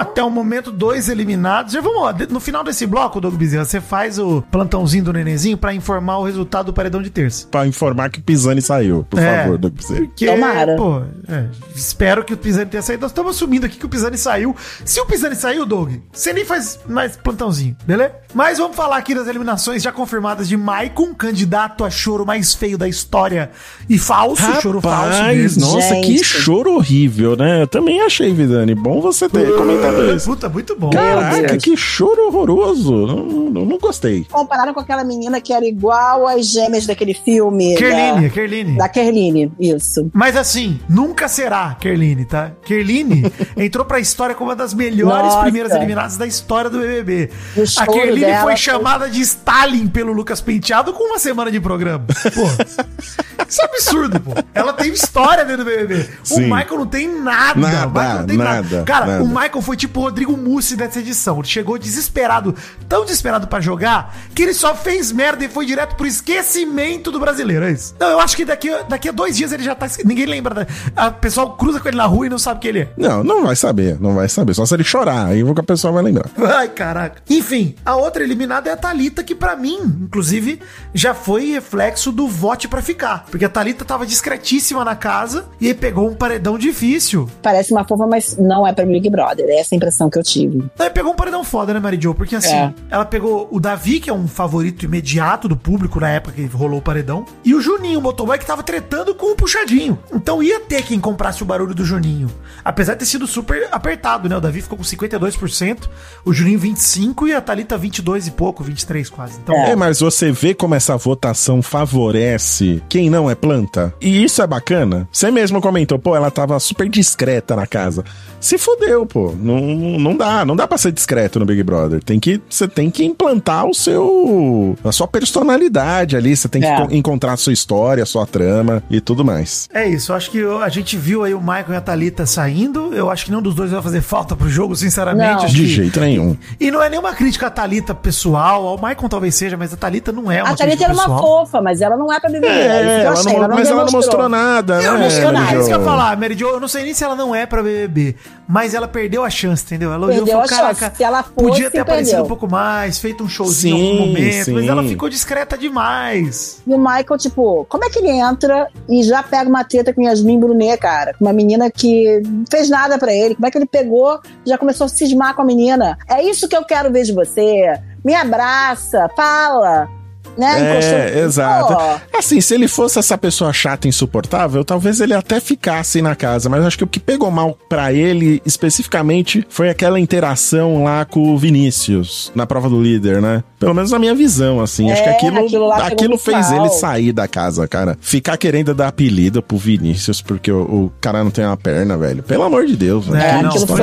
Até o momento, dois eliminados. Já vamos, de- no final desse bloco, Doug Bezerra, você faz o plantãozinho do nenenzinho pra informar o resultado do paredão de terça. Pra informar que o Pisani saiu, por É. favor, Doug Bezerra. Porque, Tomara. pô, é, espero que o Pisani tenha saído. Nós estamos assumindo aqui que o Pisani saiu. Se o Pisani saiu, Doug, você nem faz mais plantãozinho, beleza? Mas vamos falar aqui das eliminações já confirmadas de Maicon, candidato a choro mais feio da história e falso, choro falso Rapaz, mesmo. nossa, Gente. que choro horrível, né? Eu também achei, Vidani. Bom você ter comentado isso. Puta, muito bom. Caraca, que choro horroroso. Não, não, não gostei. Compararam com aquela menina que era igual às gêmeas daquele filme. Kerline, Da, Kerline. da Kerline, isso. Mas assim, nunca será Kerline, tá? Kerline entrou pra história como uma das melhores Nossa. primeiras eliminadas da história do BBB. O A Kerline foi foi- chamada de Stalin pelo Lucas Penteado com uma semana de programa. Pô, isso é absurdo, pô. Ela tem história dentro do BBB. O Sim. Michael não tem nada. Nada, o Michael não tem nada, Cara, nada. o Michael foi tipo o Rodrigo Mussi dessa edição. Ele chegou desesperado, tão desesperado pra jogar, que ele só fez merda e foi direto pro esquecimento do brasileiro. É isso. Não, eu acho que daqui, daqui a dois dias ele já tá. Ninguém lembra. Da, a pessoal cruza com ele na rua e não sabe quem ele é. Não, não vai saber, não vai saber. Só se ele chorar, aí que a pessoa vai lembrar. Ai, caraca. Enfim, a outra eliminada é a Thalita, que pra mim, inclusive, já foi reflexo do vote pra ficar. Porque a Thalita tava discretíssima na casa e pegou um paredão difícil. Parece uma fofa, mas não é pra Big Brother. É essa a impressão que eu tive. Aí pegou um paredão foda, né, Mary Jo? Porque assim, É. ela pegou o Davi, que é um favorito imediato do público na época que rolou o paredão, e o Juninho, o motoboy, que tava tretando com o puxadinho. Então ia ter quem comprasse o barulho do Juninho. Apesar de ter sido super apertado, né? O Davi ficou com 52%, o Juninho 25% e a Thalita 22 e pouco, 23 quase. Então, É, mas você vê como essa votação favorece quem não é planta. E isso é bacana. Você mesmo comentou, pô, ela tava super discreta na casa. Se fodeu, pô. Não, não dá, não dá pra ser discreto no Big Brother. Tem que, você tem que implantar o seu, a sua personalidade ali. Você tem que É. co- encontrar a sua história, a sua trama e tudo mais. É isso, eu acho que eu- a gente viu aí o Michael e a Thalita saindo. Eu acho que nenhum dos dois vai fazer falta pro jogo, sinceramente. Não. De que- jeito nenhum. E não é nenhuma crítica à Thalita pessoal, ao Michael talvez seja, mas a Thalita não é uma a Thalita crítica era uma pessoal. fofa, mas ela não é pra BBB. É, é isso que eu ela achei. não- mas ela não demonstrou. mostrou nada, Eu né? não sei nada, é isso que eu ia falar, Mary Jo. Eu não sei nem se ela não é pra BBB, mas ela perdeu a chance, entendeu? Ela olhou e falou, caraca, Se ela fosse, podia ter aparecido perdeu. um pouco mais, feito um showzinho em Sim, algum momento, mas sim. ela ficou discreta demais. E o Michael, tipo, como é que ele entra e já pega uma treta com Yasmin Brunet, cara? Com uma menina que não fez nada pra ele. Como é que ele pegou já começou a cismar com a menina? É isso que eu quero ver de você. Me abraça, fala. Né? É, exato. Pô, Assim, se ele fosse essa pessoa chata e insuportável, talvez ele até ficasse na casa. Mas acho que o que pegou mal pra ele, especificamente, foi aquela interação lá com o Vinícius, na prova do líder, né? Pelo menos na minha visão, assim. acho que É, aquilo, aquilo aquilo fez mal. ele sair da casa, cara. Ficar querendo dar apelido pro Vinícius, porque o, o cara não tem uma perna, velho. Pelo amor de Deus, velho. É, não, aquilo foi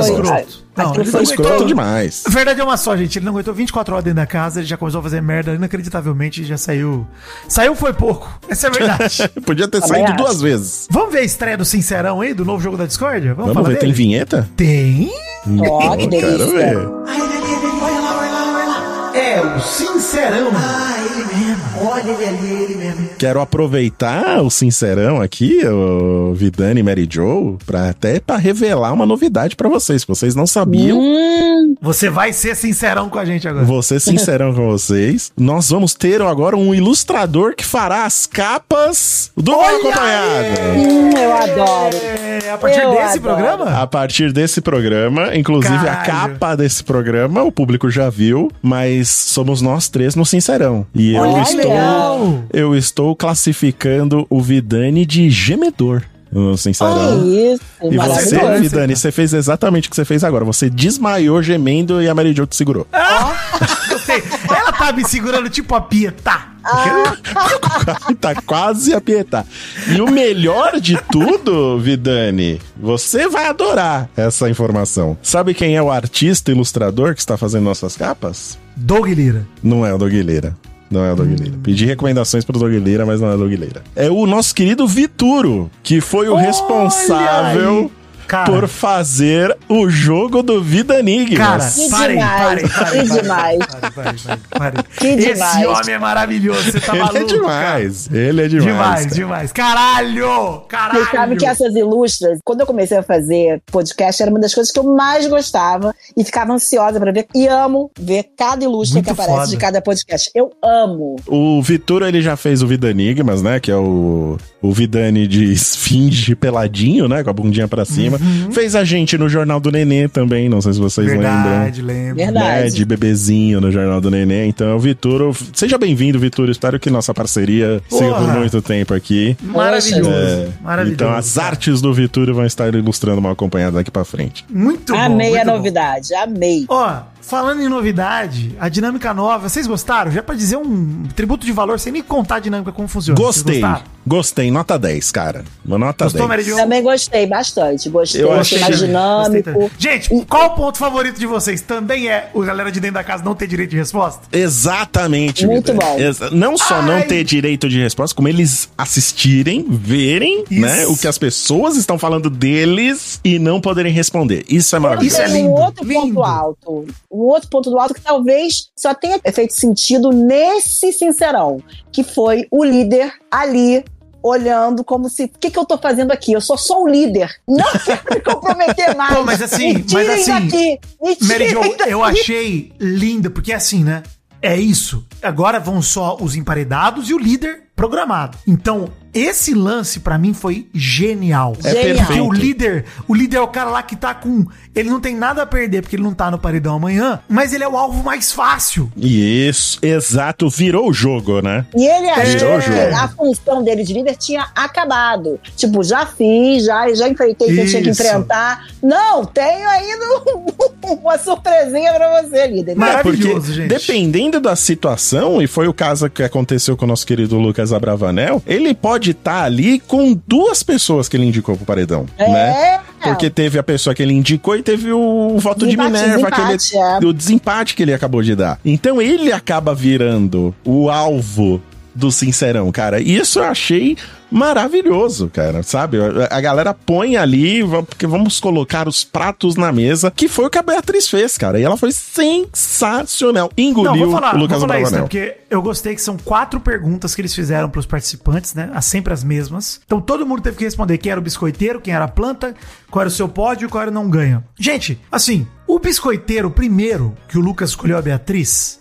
Não, ele Foi escroto aguentou. demais. A verdade é uma só, gente. Ele não aguentou 24 horas dentro da casa, ele já começou a fazer merda inacreditavelmente já saiu. Saiu foi pouco. Essa é a verdade. Podia ter Também saído acho. duas vezes. Vamos ver a estreia do Sincerão aí, do novo jogo da Discord? Vamos, Vamos falar ver, tem dele? vinheta? Tem? Ó, que Eu delícia. Quero ver. É o Sincerão. Quero aproveitar o sincerão aqui, o Vidani e Mary Joe, pra até para revelar uma novidade pra vocês. que Vocês não sabiam. Hum, Você vai ser sincerão com a gente agora. Vou ser sincerão com vocês. Nós vamos ter agora um ilustrador que fará as capas do Olha Acompanhado. hum, eu adoro. É, a partir Eu desse adoro. programa? A partir desse programa, inclusive a Caralho. capa desse programa, o público já viu, mas somos nós três no Sincerão. E eu Olha! estou eu estou classificando o Vidani de gemedor no Sincerão. Olha isso. E você. Vidani, você fez exatamente o que você fez agora. Você desmaiou gemendo e a Mary Jo te segurou. Gostei. Ela tá me segurando tipo a Pietá. tá quase a pietar. E o melhor de tudo, Vidani, você vai adorar essa informação. Sabe quem é o artista ilustrador que está fazendo nossas capas? Doug Lira. Não é o Doug Lira. Não é o Doug Lira. Pedi recomendações pro Doug Lira, mas não é o Doug Lira. É o nosso querido Vituro, que foi o Olha responsável Cara. por fazer o jogo do Vida Enigmas. Cara, Que parem, demais, parem, parem, que parem, demais. parem, parem, parem, parem. Que Esse demais. homem é maravilhoso, você tá ele maluco. é demais. Ele é demais. Demais, cara. demais. Caralho! Caralho! Você sabe que essas ilustras, quando eu comecei a fazer podcast, era uma das coisas que eu mais gostava e ficava ansiosa pra ver. E amo ver cada ilustre Muito que aparece foda. de cada podcast. Eu amo. O Vitor, ele já fez o Vida Enigmas, né? Que é o, o Vidani de esfinge peladinho, né? Com a bundinha pra cima. Fez a gente no Jornal do Nenê também, não sei se vocês lembram. Uhum. Verdade, lembro. Verdade. Né, de bebezinho no Jornal do Nenê. Então, o Vitor, seja bem-vindo, Vitor. Espero que nossa parceria siga por Porra. muito tempo aqui. Maravilhoso. É, Maravilhoso. Então, as artes do Vitor vão estar ilustrando uma acompanhada daqui pra frente. Muito bom. amei a bom. novidade, amei. Ó, falando em novidade, a dinâmica nova, vocês gostaram? Já pra dizer um tributo de valor sem nem contar a dinâmica como funciona. Gostei. Gostei. Nota 10, cara. Uma nota Gostou, 10. Mary Jo? Também gostei bastante. Gostei, Eu achei mais. Gostei dinâmico. também. Gente, qual o ponto favorito de vocês? Também é o galera de dentro da casa não ter direito de resposta? Exatamente. Muito bom. Exa- não só não Ai. ter direito de resposta, como eles assistirem, verem, Isso. né, o que as pessoas estão falando deles e não poderem responder. Isso é maravilhoso. Isso é lindo, um outro lindo. ponto alto. Um outro ponto alto que talvez só tenha feito sentido nesse sincerão, que foi o líder ali olhando como se, o que, que eu tô fazendo aqui? Eu sou só o líder. Não quero me comprometer mais. Pô, mas assim, me tirem mas assim, daqui. Me Mary Jo, tirem eu achei lindo, porque é assim, né? É isso. Agora vão só os emparedados e o líder programado. Então, esse lance pra mim foi genial. É Genial. Porque o líder, o líder é o cara lá que tá com, ele não tem nada a perder porque ele não tá no paredão amanhã, mas ele é o alvo mais fácil. Isso, exato. Virou o jogo, né? E ele achou Virou o que jogo. a função dele de líder tinha acabado. Tipo, já fiz, já, já enfrentei quem tinha que enfrentar. Não, tenho ainda uma surpresinha pra você, líder. Mas- É, Maravilhoso, porque gente. dependendo da situação, e foi o caso que aconteceu com o nosso querido Lucas Abravanel, ele pode estar ali com duas pessoas que ele indicou pro paredão, né? É. Porque teve a pessoa que ele indicou e teve o voto de Minerva, desempate, ele, é. o desempate que ele acabou de dar. Então ele acaba virando o alvo do Sincerão, cara. Isso eu achei maravilhoso, cara, sabe? A- galera põe ali, porque vamos colocar os pratos na mesa, que foi o que a Beatriz fez, cara. E ela foi sensacional. Engoliu Não, vou falar, o Lucas vou falar isso, né? Porque eu gostei que são quatro perguntas que eles fizeram pros participantes, né? Sempre as mesmas. Então todo mundo teve que responder quem era o biscoiteiro, quem era a planta, qual era o seu pódio e qual era o não ganha. Gente, assim, o biscoiteiro primeiro que o Lucas escolheu a Beatriz.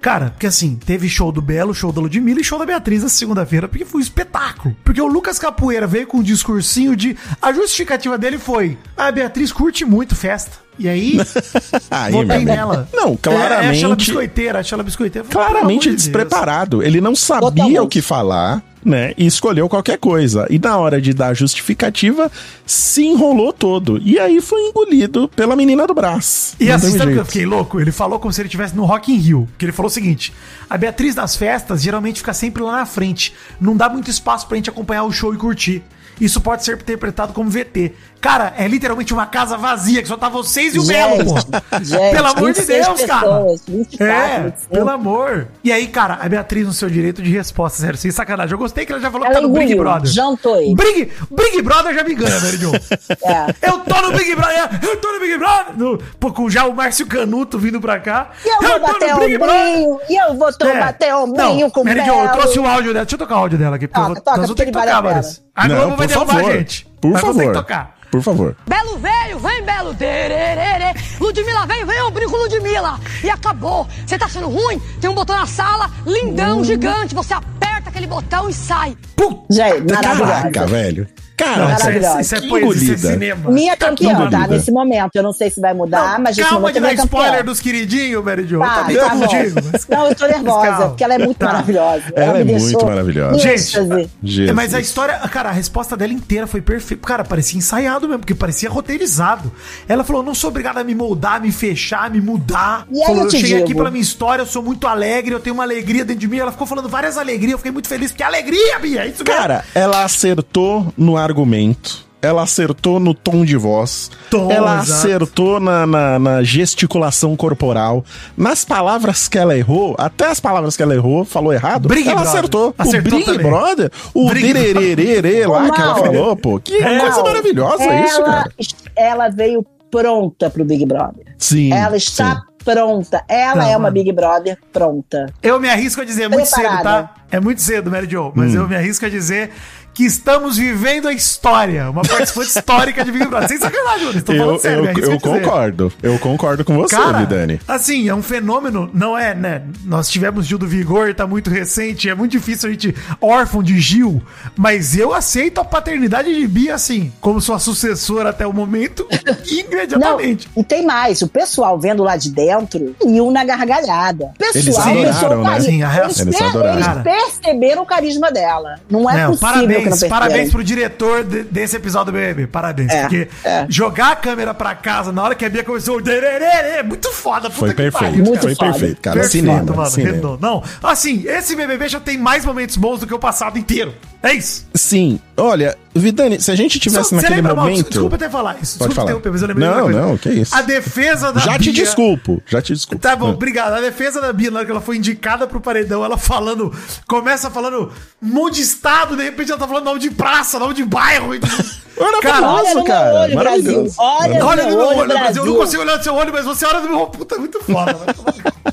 Cara, porque assim, teve show do Belo, show da Ludmilla e show da Beatriz na segunda-feira, porque foi um espetáculo. Porque o Lucas Capoeira veio com um discursinho de. A justificativa dele foi: a Beatriz curte muito festa. E aí, Aí, amigo. nela. Não, É, acha ela claramente. biscoiteira, acha ela biscoiteira. Falei, claramente de Deus. despreparado. Ele não sabia o que falar, né? E escolheu qualquer coisa. E na hora de dar a justificativa, se enrolou todo. E aí foi engolido pela menina do braço. E Não assim, sabe o que eu fiquei louco? Ele falou como se ele estivesse no Rock in Rio. Que ele falou o seguinte: a Beatriz nas festas geralmente fica sempre lá na frente. Não dá muito espaço pra gente acompanhar o show e curtir. Isso pode ser interpretado como VT. Cara, é literalmente uma casa vazia, que só tá vocês e o Belo, pô. gente, Pelo amor de 26 Deus, cara. pessoas, 24, É, 25. pelo amor. E aí, cara, a Beatriz no seu direito de resposta, sério, sem sacanagem. Eu gostei que ela já falou Ela que tá no Big Brother. jantou ele. Big, Big Brother já me ganha, Mary Jo. É. Eu tô no Big Brother, eu tô no Big Brother. No, pô, com já o Márcio Canuto vindo pra cá. E eu vou tô bater no Big ombrinho, e eu vou É. bater ombrinho Não, com o Mary Jo, eu trouxe o áudio dela. Deixa eu tocar o áudio dela aqui, porque Toca, eu vou, toca, nós vamos ter que tocar, vale a Globo vai por derrubar favor. a gente. Por mas favor. tocar. Por favor. Belo veio, vem Belo, tererê. Ludmilla veio, vem ombrinho com Ludmilla. E acabou. Você tá achando ruim? Tem um botão na sala, lindão, gigante. Você aperta aquele botão e sai. Puta, Gente, Caraca, velho. Cara, isso é, isso é poesia, isso é cinema. Minha campeã, tá? engolida. Nesse momento. Eu não sei se vai mudar, Não, mas nesse calma momento de ela dar é campeã. spoiler dos queridinhos, Mary Jo. Eu Tá, também tá tô bom. contigo. mas- Não, eu tô nervosa, Calma. porque ela é muito Tá. maravilhosa. Ela me é muito maravilhosa. Gente. Jesus. Mas a história, cara, a resposta dela inteira foi perfeita. Cara, parecia ensaiado mesmo, porque parecia roteirizado. Ela falou: não sou obrigada a me moldar, me fechar, me mudar. E aí falou, eu eu te cheguei aqui digo. pela minha história, eu sou muito alegre, eu tenho uma alegria dentro de mim. Ela ficou falando várias alegrias, eu fiquei muito feliz, porque é alegria, Bia, é isso mesmo. Cara, ela acertou no argumento. Ela acertou no tom de voz. Tom, ela exato. acertou na, na- na gesticulação corporal. Nas palavras que ela errou, até as palavras que ela errou, falou errado. Big ela Brother. acertou. Acertou o Big também. Brother, o Big dererê lá Ô, que ela falou, pô. Que coisa maravilhosa ela, isso, cara. ela veio pronta pro Big Brother. Sim. Ela está sim. pronta. Ela Não, é uma mano. Big Brother pronta. Eu me arrisco a dizer, é muito cedo, tá? É muito cedo, Mary Jo, mas Hum. eu me arrisco a dizer que estamos vivendo a história. Uma participante histórica de Big Brother. Sem sacanagem, mano. Estou Eu, falando sério, eu, me arrisco eu a dizer. concordo. Eu concordo com você, Cara, Vidani. assim, é um fenômeno, não é, né? Nós tivemos Gil do Vigor, tá muito recente, é muito difícil a gente órfão de Gil, mas eu aceito a paternidade de Bia, assim, como sua sucessora até o momento, Não, imediatamente. e tem mais. O pessoal vendo lá de dentro e um na gargalhada. O Eles pessoal adoraram, né? carisma. Sim, a reação- eles, Eles eles perceberam o carisma dela. Não é Não, possível não parabéns, parabéns pro diretor de- desse episódio do BBB. Parabéns. É, porque é. jogar a câmera pra casa na hora que a Bia começou é muito foda. puta Foi que perfeito. pariu, Muito Foi foda. perfeito, cara. Perfeito, cinema. mano, cinema. Não, assim, esse BBB já tem mais momentos bons do que o passado inteiro. É isso. Sim. Olha, Vidani, se a gente tivesse Só- naquele lembra, Mal, momento. desculpa até falar isso. Desculpa falar. interromper, mas eu lembrei de Não, não, que isso. A defesa da Já te Bia- desculpo. Já te desculpo. Tá bom, Ah. obrigado. A defesa da Bia, na hora que ela foi indicada pro paredão, ela falando, começa falando um monte de estado, de repente ela tá falando nome de praça, nome de bairro. Maravilhoso, Cara, olha no meu cara. olho, maravilhoso. Brasil. Olha Olha no meu olho, Brasil. Brasil. Eu não consigo olhar no seu olho, mas você olha no meu puta, é muito foda. velho.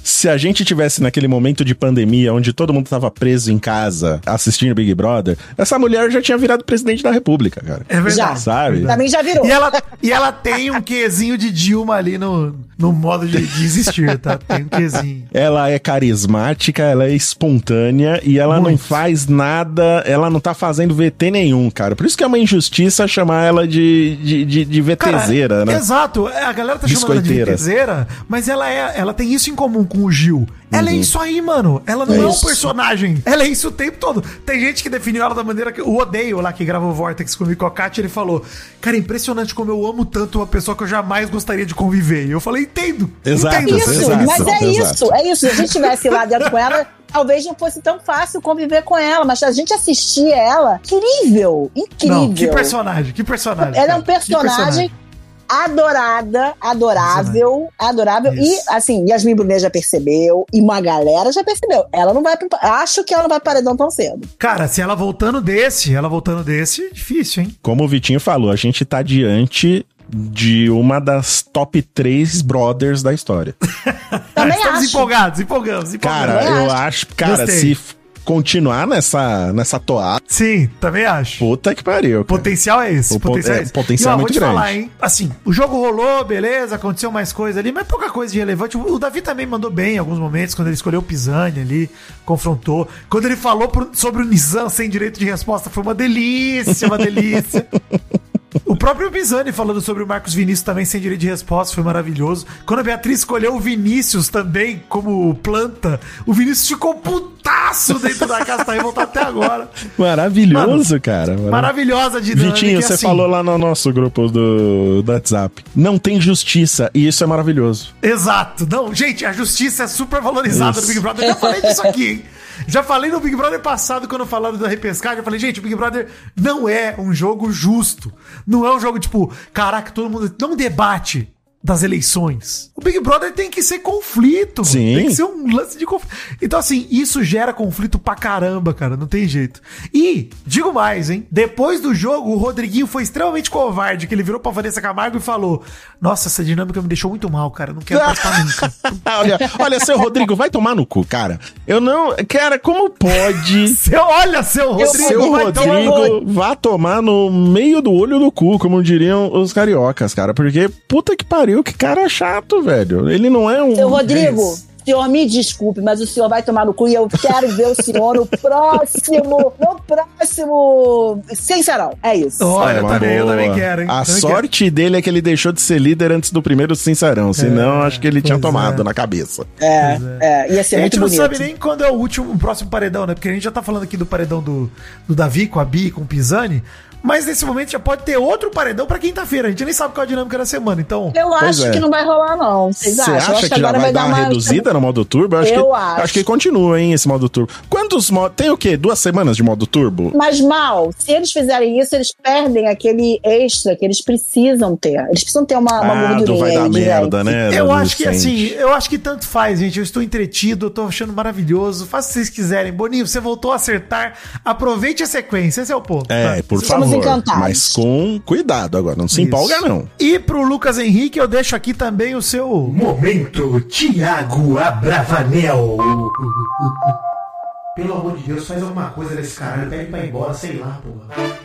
Se a gente tivesse naquele momento de pandemia, onde todo mundo tava preso em casa assistindo Big Brother, essa mulher já tinha virado presidente da República, cara. É verdade. Já. Sabe? Também já virou. E ela, e ela tem um quezinho de Dilma ali no, no modo de, de existir, tá? Tem um quezinho. Ela é carismática, ela é espontânea e ela não Muito. faz nada, ela não tá fazendo VT nenhum, cara. Por isso que é uma injustiça chamar ela de, de, de, de VTzeira, né? Exato. A galera tá chamando ela de. VTzeira, mas ela, é, ela tem isso em comum com o Gil. Ela é isso aí, mano. Ela não Uhum. É é, um personagem. Ela é isso o tempo todo. Tem gente que definiu ela da maneira que. O Odeio lá que gravou o Vortex comigo com a Kátia, ele falou: Cara, é impressionante como eu amo tanto uma pessoa que eu jamais gostaria de conviver. E eu falei: Entendo. Exato, entendo. Isso, Exato, mas é exato. isso, é isso. Se a gente estivesse lá dentro com ela, talvez não fosse tão fácil conviver com ela, mas a gente assistia ela, incrível, incrível. Não, que personagem, que personagem. Ela é um personagem adorada, adorável, adorável. E, Isso. assim, Yasmin Brunet já percebeu, e uma galera já percebeu. Ela não vai pro, Acho que ela não vai pro paredão tão cedo. Cara, se ela voltando desse, ela voltando desse, é difícil, hein? Como o Vitinho falou, a gente tá diante de uma das top 3 brothers da história. Também Estamos acho. empolgados, empolgamos, empolgamos. Cara, eu acho. acho, cara, Gostei. se continuar nessa, nessa toada, Sim, também acho. puta que pariu. cara. Potencial é esse. O po- potencial é, é, esse. potencial E, ó, é muito grande. falar, hein? Assim, o jogo rolou, beleza, aconteceu mais coisa ali, mas pouca coisa de relevante. O Davi também mandou bem em alguns momentos, quando ele escolheu o Pisani ali, confrontou. Quando ele falou sobre o Nizam sem direito de resposta, foi uma delícia, uma delícia. O próprio Pisani falando sobre o Marcos Vinícius também sem direito de resposta foi maravilhoso. Quando a Beatriz escolheu o Vinícius também como planta, o Vinícius ficou putaço dentro da casa, tá revoltado até agora. Maravilhoso, cara. Maravilhoso. Maravilhosa dinâmica. Vitinho, você assim, falou lá no nosso grupo do, do WhatsApp. Não tem justiça, e isso é maravilhoso. Exato. Não, gente, a justiça é super valorizada Isso. no Big Brother. Eu já falei disso aqui, hein? Já falei no Big Brother passado, quando falaram da repescagem, eu falei, gente, o Big Brother não é um jogo justo. Não é um jogo tipo, caraca, todo mundo. Não debate das eleições. O Big Brother tem que ser conflito. Sim. Tem que ser um lance de conflito. Então, assim, isso gera conflito pra caramba, cara. Não tem jeito. E, digo mais, hein? Depois do jogo, o Rodriguinho foi extremamente covarde, que ele virou pra Vanessa Camargo e falou: Nossa, essa dinâmica me deixou muito mal, cara. Não quero participar nunca. olha, olha, seu Rodrigo, vai tomar no cu, cara. Eu não. Cara, como pode. Seu, olha, seu Rodrigo. Seu vai tomar Rodrigo vá tomar no meio do olho do cu, como diriam os cariocas, cara. Porque puta que pariu, que cara chato, velho. Ele não é um. Seu Rodrigo, senhor, me desculpe, mas o senhor vai tomar no cu e eu quero ver o senhor no próximo, no próximo Sincerão. É isso. Olha, É também, eu também quero, hein? A Também sorte dele é que ele deixou de ser líder antes do primeiro Sincerão. Senão, acho que ele tinha tomado é. na cabeça. É, é, ia ser A muito gente não bonito. sabe nem quando é o último, o próximo paredão, né? Porque a gente já tá falando aqui do paredão do, do Davi com a Bi, com o Pisani. Mas nesse momento já pode ter outro paredão pra quinta-feira. A gente nem sabe qual é a dinâmica da semana. Então, Eu Pois acho é. que não vai rolar, não. Vocês Você acham? Eu acha acho que, já vai dar uma reduzida no modo turbo? Eu acho, Eu que, acho. que continua, hein, esse modo turbo. Quantos modos? Tem o quê? Duas semanas de modo turbo? Mas mal, se eles fizerem isso, eles perdem aquele extra que eles precisam ter. Eles precisam ter uma, uma Ah, gordurinha vai dar merda, né? Eu acho que assim, eu acho que tanto faz, gente. Eu estou entretido, eu tô achando maravilhoso. Faça o que vocês quiserem. Boninho, você voltou a acertar. Aproveite a sequência, esse é o ponto. É, tá? por Estamos favor. Encantados. Mas com cuidado agora, não se Isso. empolga, não. E pro Lucas Henrique, eu deixo aqui também o seu. Momento Tiago Abravanel. Pelo amor de Deus, faz alguma coisa desse cara. Pede pra ir embora, sei lá, porra.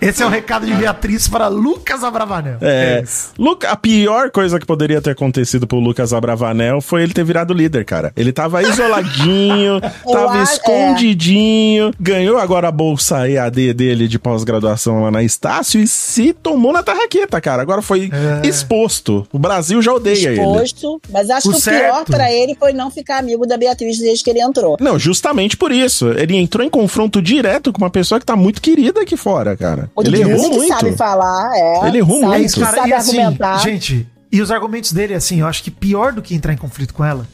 Esse é o recado de Beatriz para Lucas Abravanel. É, isso. Luca, a pior coisa que poderia ter acontecido pro Lucas Abravanel foi ele ter virado líder, cara. Ele tava isoladinho, tava acho- escondidinho, ganhou agora a bolsa EAD dele de pós-graduação lá na Estácio e se tomou na tarraqueta, cara. Agora foi É. exposto. O Brasil já odeia ele. Exposto, mas acho O que o certo. pior pra ele foi não ficar amigo da Beatriz desde que ele entrou. Não, justamente por isso. Ele entrou em confronto direto com uma pessoa que tá muito querida aqui fora, cara. O ele Didi errou que muito. sabe falar, é. Ele errou sabe, muito. Cara, sabe e assim, argumentar. gente, e os argumentos dele, assim, eu acho que pior do que entrar em conflito com ela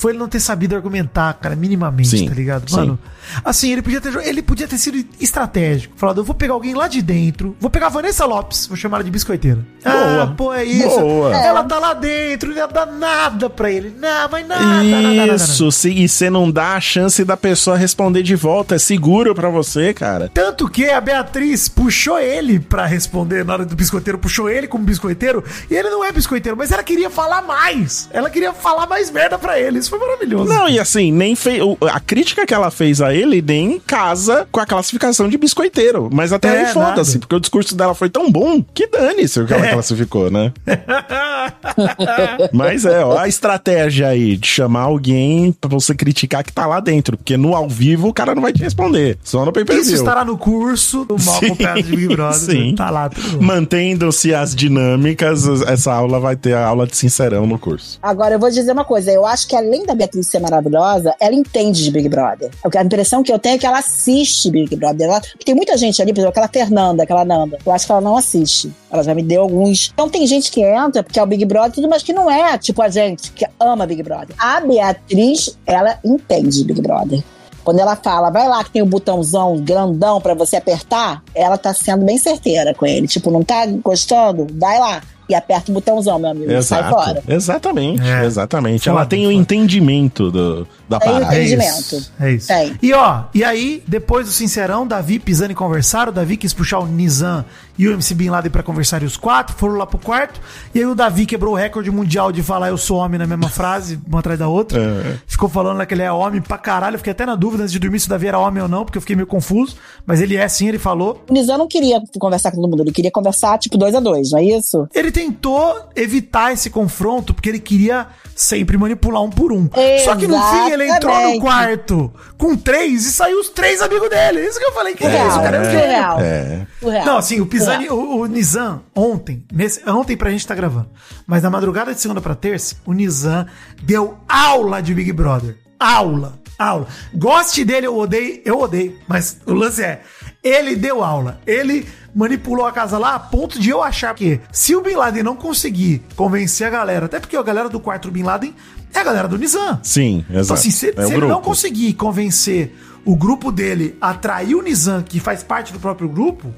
foi ele não ter sabido argumentar, cara, minimamente, Sim, tá ligado? sim. Mano, assim, ele podia ter ele podia ter sido estratégico. Falado, eu vou pegar alguém lá de dentro, vou pegar a Vanessa Lopes, vou chamar ela de biscoiteira. Boa. Ah, pô, é isso. Boa. Ela tá lá dentro, não dar nada pra ele. Não, mas nada, nada, nada, nada, Isso, se, e você não dá a chance da pessoa responder de volta. É seguro pra você, cara. Tanto que a Beatriz puxou ele pra responder na hora do biscoiteiro, puxou ele como biscoiteiro, e ele não é biscoiteiro, mas ela queria falar mais. Ela queria falar mais merda pra ele. Isso foi maravilhoso. Não, e assim, nem fez. A crítica que ela fez a ele nem casa com a classificação de biscoiteiro. Mas até É, aí foda-se, porque o discurso dela foi tão bom que dane-se o que ela É. classificou, né? Mas é, ó, a estratégia aí de chamar alguém pra você criticar que tá lá dentro. Porque no ao vivo o cara não vai te responder. Só no pay per Isso estará no curso do mal Sim, acompanhado de Big Brother. sim. Tá lá. Mantendo-se as dinâmicas, essa aula vai ter a aula de sincerão no curso. Agora, eu vou dizer uma coisa. Eu acho que além da Beatriz ser maravilhosa, ela entende de Big Brother. A impressão que eu tenho é que ela assiste Big Brother. Ela, tem muita gente ali, por exemplo, aquela Fernanda, aquela Nanda. Eu acho que ela não assiste. Ela já me deu alguns. Então tem gente que entra porque é o Big Brother tudo, mas que não é tipo a gente que ama Big Brother. A Beatriz, ela entende de Big Brother. Quando ela fala, vai lá que tem o botãozão grandão pra você apertar, ela tá sendo bem certeira com ele. Tipo, não tá gostando? Vai lá. E aperta o botãozão, meu amigo. Sai Exato. fora. Exatamente, É. exatamente. Ela tem o foda. entendimento do, da Tem o parada. É entendimento. isso. É isso. Tem. E ó, e aí, depois do Sincerão, Davi pisando e conversaram. O Davi quis puxar o Nizam e o MC Bin Laden pra conversar e os quatro foram lá pro quarto. E aí o Davi quebrou o recorde mundial de falar eu sou homem na mesma frase, uma atrás da outra. É. Ficou falando lá que ele é homem pra caralho. Eu fiquei até na dúvida antes de dormir se o Davi era homem ou não, porque eu fiquei meio confuso. Mas ele é sim, ele falou. O Nizam não queria conversar com todo mundo, ele queria conversar tipo dois a dois, não é isso? Ele tentou evitar esse confronto porque ele queria sempre manipular um por um. Só que no fim ele entrou no Exatamente. quarto com três e saiu os três amigos dele. Isso que eu falei que é, isso, o cara é surreal. É. surreal. Não, assim, o Pisani, o, o Nizam, ontem, nesse, ontem pra gente tá gravando, mas na madrugada de segunda pra terça, o Nizam deu aula de Big Brother. Aula, aula. Goste dele, eu odeio, eu odeio, mas o lance é, ele deu aula, ele manipulou a casa lá a ponto de eu achar que se o Bin Laden não conseguir convencer a galera, até porque a galera do quarto Bin Laden é a galera do Nizam. Sim, exato. Então, assim, se, É se ele não conseguir convencer o grupo dele a atrair o Nizam, que faz parte do próprio grupo,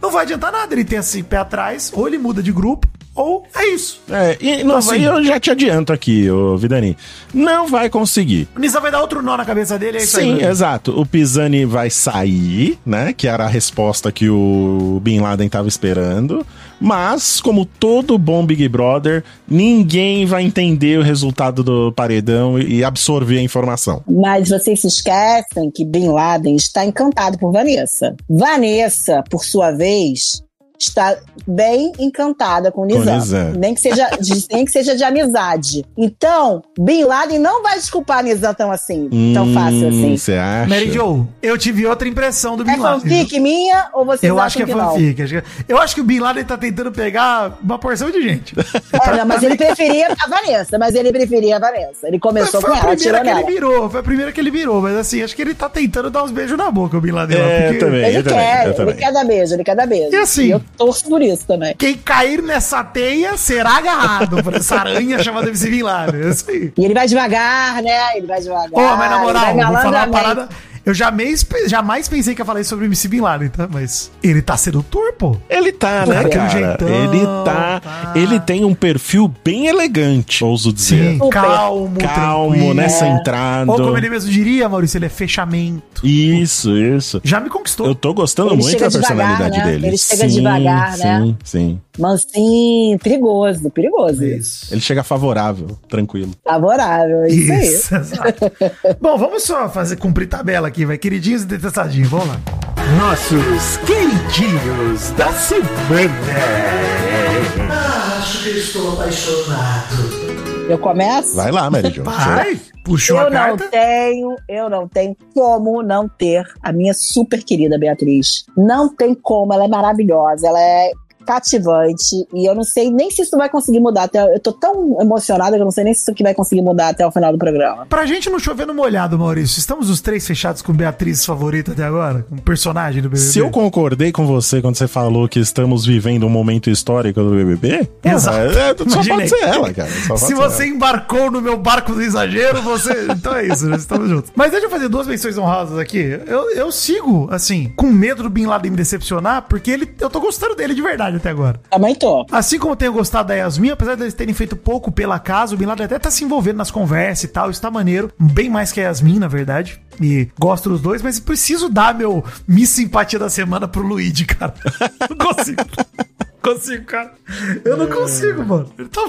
não vai adiantar nada. Ele tem esse pé atrás, ou ele muda de grupo, ou é isso. É, e não, Assim. eu já te adianto aqui, ô Vidani. Não vai conseguir. O Nizam vai dar outro nó na cabeça dele, é isso Sim, aí. né? exato. O Pisani vai sair, né? Que era a resposta que o Bin Laden tava esperando. Mas, como todo bom Big Brother, ninguém vai entender o resultado do paredão e absorver a informação. Mas vocês se esquecem que Bin Laden está encantado por Vanessa. Vanessa, por sua vez, está bem encantada com o Nizam. Nizam. Nem, que seja de, nem que seja de amizade. Então, Bin Laden não vai desculpar Nizam tão assim, tão fácil assim. Você Hum, acha? Mary Jo, eu tive outra impressão do Bin É Laden. fanfic minha ou vocês Eu acho que é não? fanfic. acho que- Eu acho que o Bin Laden tá tentando pegar uma porção de gente. É, não, mas ele preferia a Vanessa, mas ele preferia a Vanessa. Ele começou foi com a ela, primeira tirou que ele nela. virou, foi a primeira que ele virou, mas assim, acho que ele tá tentando dar uns beijos na boca, o Bin Laden. lá, É, porque- também. Ele Eu também, quer, eu ele também. quer dar beijo, ele quer dar beijo. E assim- eu torço por isso também. Quem cair nessa teia será agarrado por essa aranha chamada MC Bin Laden. É isso aí. E ele vai devagar, né? Ele vai devagar. Pô, mas na moral, vou falar uma parada. Eu jamais, jamais pensei que ia falar isso sobre o MC Bin Laden, tá? Mas ele tá sedutor, pô. Ele tá, né, Daquele cara? jeitão, ele tá, tá. Ele tem um perfil bem elegante, ouso dizer. Sim, calmo, Calmo, né? É. Centrado. Ou como ele mesmo diria, Maurício, ele é fechamento. Isso, isso. Já me conquistou. Eu tô gostando Ele muito da devagar, personalidade né? dele. Ele chega devagar, sim, né? Sim, Mansinho, perigoso, perigoso. É Isso. Ele chega favorável, tranquilo. Favorável, é isso, aí. Isso, exato. Bom, vamos só fazer cumprir tabela aqui, vai. Queridinhos e detestadinhos, vamos lá. Nossos queridinhos da semana. Ah, acho que estou apaixonado. Eu começo? Vai lá, Mary Jo. Vai, puxou Eu a não carta. tenho, eu não tenho como não ter a minha super querida Beatriz. Não tem como, ela é maravilhosa, ela é cativante e eu não sei nem se isso vai conseguir mudar até eu tô tão emocionada que eu não sei nem se isso aqui vai conseguir mudar até o final do programa. Pra gente não chover no molhado, Maurício, estamos os três fechados com Beatriz favorita até agora? Um personagem do BBB? Se eu concordei com você quando você falou que estamos vivendo um momento histórico do BBB, porra, Exato. é- só Imaginei. pode ser ela, cara. Se você ela. embarcou no meu barco do exagero, você. Então é isso, nós estamos juntos. Mas deixa eu fazer duas menções honrosas aqui. Eu, eu sigo, assim, com medo do Bin Laden me decepcionar, porque ele, eu tô gostando dele de verdade até agora. Também tô. Assim como eu tenho gostado da Yasmin, apesar deles terem feito pouco pela casa, o Bin Laden até tá se envolvendo nas conversas e tal, isso tá maneiro. Bem mais que a Yasmin, na verdade. E gosto dos dois, mas preciso dar meu Miss Simpatia da semana pro Luigi, cara. Não consigo. Consigo, cara. Eu não consigo, mano. Ele, tá,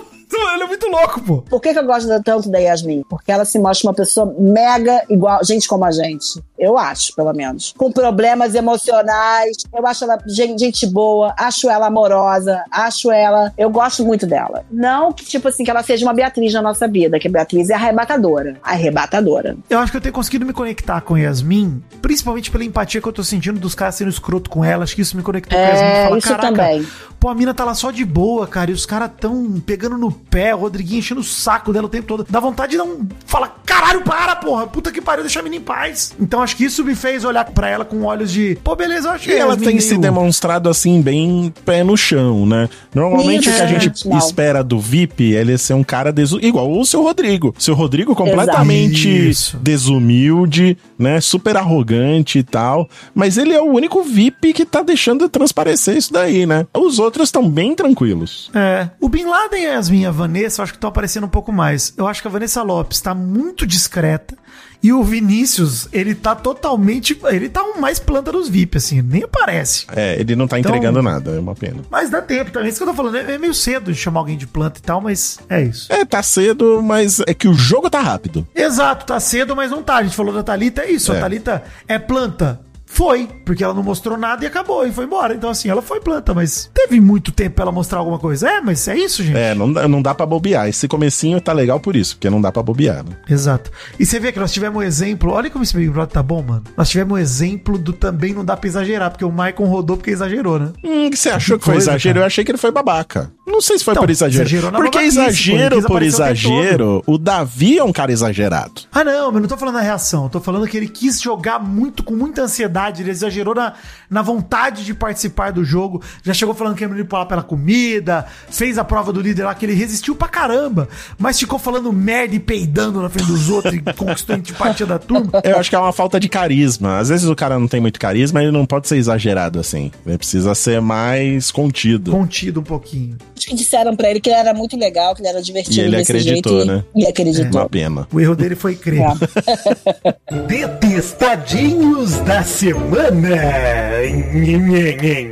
ele é muito louco, pô. Por que, que eu gosto tanto da Yasmin? Porque ela se mostra uma pessoa mega igual, gente como a gente. Eu acho, pelo menos. Com problemas emocionais. Eu acho ela gente, gente boa, acho ela amorosa, acho ela. Eu gosto muito dela. Não que, tipo assim, que ela seja uma Beatriz na nossa vida, que a Beatriz é arrebatadora. Arrebatadora. Eu acho que eu tenho conseguido me conectar com Yasmin, principalmente pela empatia que eu tô sentindo dos caras sendo escroto com ela. Acho que isso me conectou com a Yasmin. É, Fala, isso "Caraca, também. Pô, a mina tá lá só de boa, cara, e os caras tão pegando no pé, o Rodriguinho enchendo o saco dela o tempo todo. Dá vontade de dar um. Fala, caralho, para, porra, puta que pariu, deixa a mina em paz. Então acho que isso me fez olhar pra ela com olhos de, pô, beleza, eu acho E que ela tem se meio- demonstrado assim, bem pé no chão, né? Normalmente o que a gente não. espera do VIP é ele ser um cara desu... igual o seu Rodrigo. Seu Rodrigo completamente desumilde, né? Super arrogante e tal. Mas ele é o único VIP que tá deixando transparecer isso daí, né? Os outros estão bem tranquilos. É. O Bin Laden e a Yasmin e a Vanessa, eu acho que estão aparecendo um pouco mais. Eu acho que a Vanessa Lopes tá muito discreta. E o Vinícius, ele tá totalmente. Ele tá um mais planta dos VIP, assim, nem aparece. É, ele não tá Então- entregando nada, é uma pena. Mas dá tempo também. Isso que eu tô falando. É é meio cedo de chamar alguém de planta e tal, mas é isso. É, tá cedo, mas é que o jogo tá rápido. Exato, tá cedo, mas não tá. A gente falou da Thalita, é isso. É. A Thalita é planta. Foi, porque ela não mostrou nada e acabou, e foi embora. Então, assim, ela foi planta, mas teve muito tempo pra ela mostrar alguma coisa. É, mas é isso, gente. É, não dá, não dá pra bobear. Esse comecinho tá legal por isso, porque não dá pra bobear, né? Exato. E você vê que nós tivemos um exemplo. Olha como esse Big Brother tá bom, mano. Nós tivemos um exemplo do também não dá pra exagerar, porque o Maicon rodou porque exagerou, né? Hum, que você achou que foi coisa, exagero? cara. Eu achei que ele foi babaca. Não sei se foi Então, por exagero. Porque exagero por aparecer o exagero, o Davi é um cara exagerado. Ah, não, mas não tô falando da reação. Eu tô falando que ele quis jogar muito, com muita ansiedade. Ele exagerou na, na vontade de participar do jogo. Já chegou falando que ia manipular pela comida. Fez a prova do líder lá, que ele resistiu pra caramba. Mas ficou falando merda e peidando na frente dos outros e conquistou a antipatia da turma. Eu acho que é uma falta de carisma. Às vezes o cara não tem muito carisma, ele não pode ser exagerado assim. Ele precisa ser mais contido. Contido um pouquinho. Acho que disseram pra ele que ele era muito legal, que ele era divertido E ele desse acreditou, jeito. né? E, e acreditou. Uma pena. O erro dele foi crer. É. Detestadinhos da semana.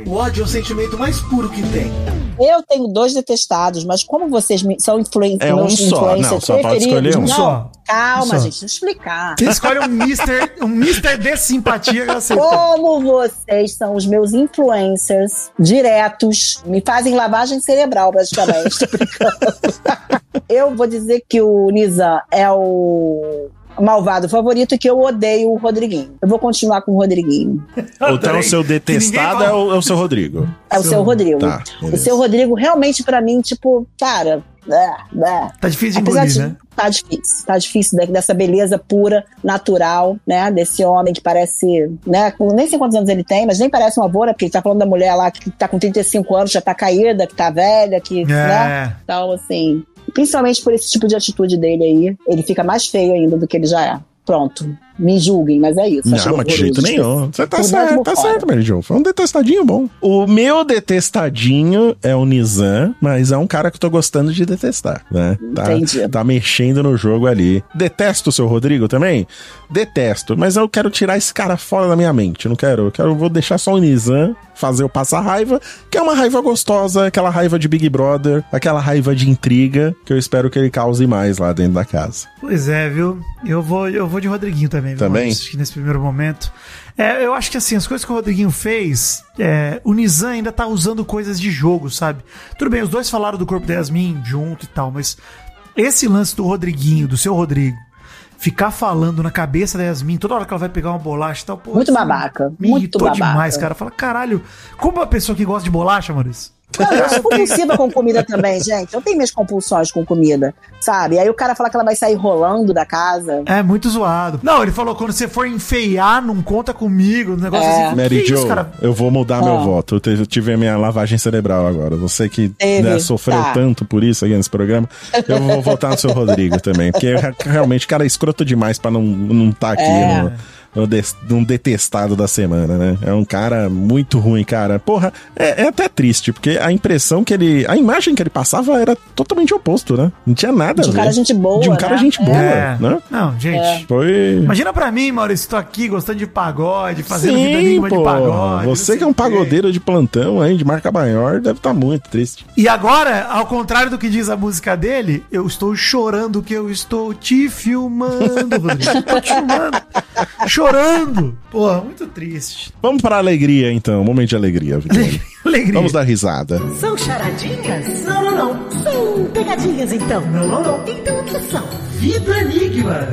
O ódio é o sentimento mais puro que tem. Eu tenho dois detestados, mas como vocês me- são influen É um só, influencers não, só pode escolher um. não, Só. calma, Um só. gente, deixa eu explicar. Você escolhe um Mister, um Mister de simpatia que eu aceito. Como vocês são os meus influencers diretos, me fazem lavagem cerebral, praticamente. Eu vou dizer que o Nizam é o malvado favorito e que eu odeio o Rodriguinho. Eu vou continuar com o Rodriguinho. Então o seu detestado é o, é o seu Rodrigo. É o Seu- seu Rodrigo. Tá, o seu Rodrigo realmente, pra mim, tipo, cara. É, é. Tá difícil de Apesar engolir, de. né? Tá difícil. Tá difícil de- dessa beleza pura, natural, né? Desse homem que parece, né? com- Nem sei quantos anos ele tem, mas nem parece um avô, né? Porque ele tá falando da mulher lá que tá com 35 anos, já tá caída, que tá velha, que, né? É. Então, assim. Principalmente por esse tipo de atitude dele aí, ele fica mais feio ainda do que ele já é. Pronto. Me julguem, mas é isso. Não, mas de jeito nenhum. Você tá dentro certo, tá fora. certo, Mary Jo. Foi um detestadinho bom. O meu detestadinho é o Nizam, mas é um cara que eu tô gostando de detestar, né? Tá, Entendi. tá mexendo no jogo ali. Detesto o seu Rodrigo também? Detesto, mas eu quero tirar esse cara fora da minha mente. Eu não quero, eu quero, vou deixar só o Nizam fazer eu passar raiva, que é uma raiva gostosa, aquela raiva de Big Brother, aquela raiva de intriga, que eu espero que ele cause mais lá dentro da casa. Pois é, viu? Eu vou, eu vou de Rodriguinho também. Também? Maurício? Acho que nesse primeiro momento. É, eu acho que assim, as coisas que o Rodriguinho fez, é, o Nizam ainda tá usando coisas de jogo, sabe? Tudo bem, os dois falaram do corpo da Yasmin junto e tal, mas esse lance do Rodriguinho, do seu Rodrigo, ficar falando na cabeça da Yasmin toda hora que ela vai pegar uma bolacha e tal, pô, Muito isso babaca, Me muito irritou babaca. demais, cara. Fala, caralho, como uma pessoa que gosta de bolacha, Maurício? Não, eu sou compulsiva com comida também, gente. Eu tenho minhas compulsões com comida, sabe? Aí o cara fala que ela vai sair rolando da casa. É muito zoado. Não, ele falou, quando você for enfeiar, não conta comigo, um negócio É. assim. Mary Jo, isso, cara? eu vou mudar meu Ah. voto. Eu, te- eu tive a minha lavagem cerebral agora. Você que né, sofreu tá. tanto por isso aqui nesse programa, eu vou votar no seu Rodrigo também. Porque re- realmente o cara é escroto demais pra não não tá aqui É. no, num detestado da semana, né? É um cara muito ruim, cara. Porra, é, é até triste, porque a impressão que ele. A imagem que ele passava era totalmente oposto, né? Não tinha nada De um cara gente boa, De um cara né? gente boa, É. né? Não, gente. Foi. Imagina pra mim, Maurício, tô aqui gostando de pagode, fazendo Sim, vida enigma de pô. pagode. Você que é um pagodeiro de plantão aí, de marca maior, deve estar muito triste. E agora, ao contrário do que diz a música dele, eu estou chorando que eu estou te filmando, Rodrigo. Tô te filmando. Chorando. Porra, muito triste. Vamos para a alegria, então. Momento de alegria, Vitória. Alegria. Vamos dar risada. São charadinhas? Não, não, não. São pegadinhas, então. Não, não, não. Então o que são? Vida Enigmas.